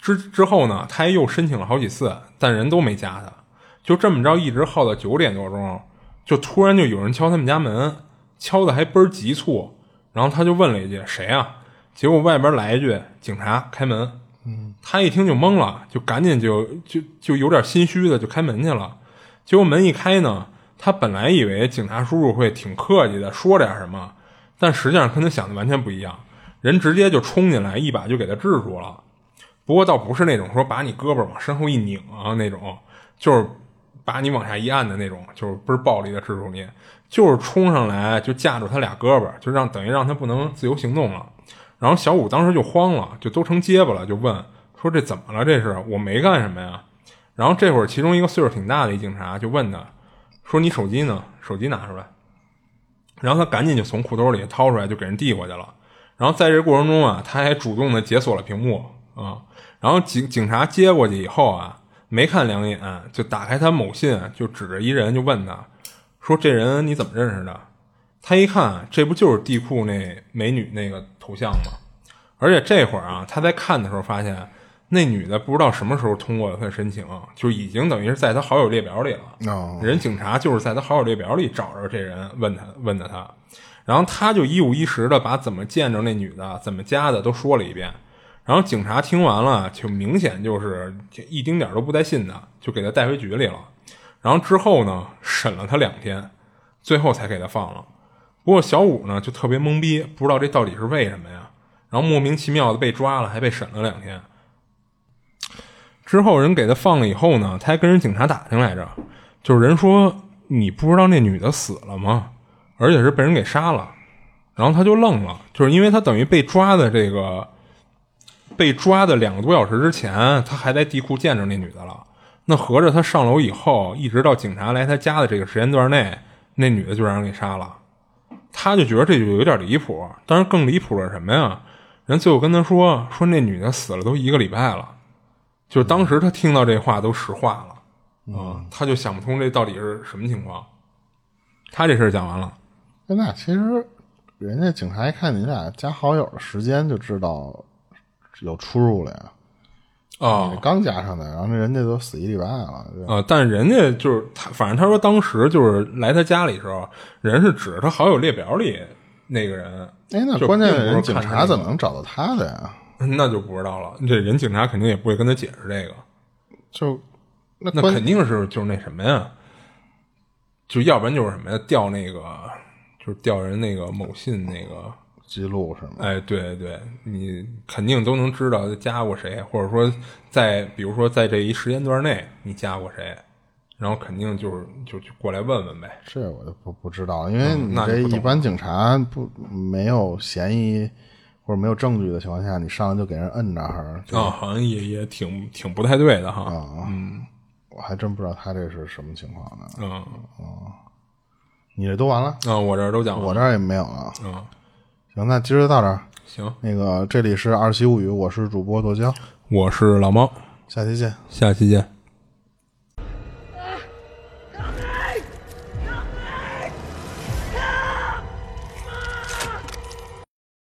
之之后呢，他又申请了好几次，但人都没加他。就这么着，一直耗到九点多钟，就突然就有人敲他们家门，敲的还倍儿急促。然后他就问了一句：“谁啊？”结果外边来一句：“警察，开门。”他一听就懵了，就赶紧就就就有点心虚的就开门去了。结果门一开呢，他本来以为警察叔叔会挺客气的说点什么，但实际上跟他想的完全不一样，人直接就冲进来，一把就给他制住了。不过倒不是那种说把你胳膊往身后一拧啊那种，就是。把你往下一按的那种，就是不是暴力的制住你，就是冲上来就架住他俩胳膊，就让等于让他不能自由行动了。然后小五当时就慌了，就都成结巴了，就问说这怎么了？这是我没干什么呀。然后这会儿其中一个岁数挺大的一警察就问他，说你手机呢？手机拿出来。然后他赶紧就从裤兜里掏出来就给人递过去了。然后在这过程中啊，他还主动的解锁了屏幕啊。然后警警察接过去以后啊。没看两眼，就打开他某信，就指着一人就问他，说：“这人你怎么认识的？”他一看，这不就是地库那美女那个头像吗？而且这会儿啊，他在看的时候发现，那女的不知道什么时候通过了他的申请，就已经等于是在他好友列表里了。人警察就是在他好友列表里找着这人，问他问的他，然后他就一五一十的把怎么见着那女的、怎么加的都说了一遍。然后警察听完了，就明显就是一丁点都不带信的，就给他带回局里了。然后之后呢，审了他两天，最后才给他放了。不过小五呢，就特别懵逼，不知道这到底是为什么呀？然后莫名其妙的被抓了，还被审了两天。之后人给他放了以后呢，他还跟人警察打听来着，就是人说你不知道那女的死了吗？而且是被人给杀了。然后他就愣了，就是因为他等于被抓的这个。被抓的两个多小时之前，他还在地库见着那女的了。那合着他上楼以后，一直到警察来他家的这个时间段内，那女的就让人给杀了。他就觉得这就有点离谱。但是更离谱的是什么呀？人最后跟他说说那女的死了都一个礼拜了。就当时他听到这话都石化了啊，他就想不通这到底是什么情况。他这事儿讲完了。那其实人家警察一看你俩加好友的时间，就知道。有出入了呀，啊，刚加上的，然后那人家都死一礼拜了，啊，但人家就是他，反正他说当时就是来他家里时候，人是指着他好友列表里那个人，哎，那关键人警察怎么能找到他的呀？那就不知道了，这人警察肯定也不会跟他解释这个，就那那肯定是就是那什么呀，就要不然就是什么呀，调那个就是调人那个某信那个。记录什么？哎，对对，你肯定都能知道加过谁，或者说在比如说在这一时间段内你加过谁，然后肯定就是就就过来问问呗。这我就不不知道，因为你这一般警察不没有嫌疑或者没有证据的情况下，你上来就给人摁那儿啊，好像也也挺挺不太对的哈。啊，嗯，我还真不知道他这是什么情况呢。嗯哦，你这都完了？啊，我这都讲，我这也没有了。嗯。行，那今儿就到这儿。行，那个这里是二七物语，我是主播剁椒，我是老猫，下期见，下期见。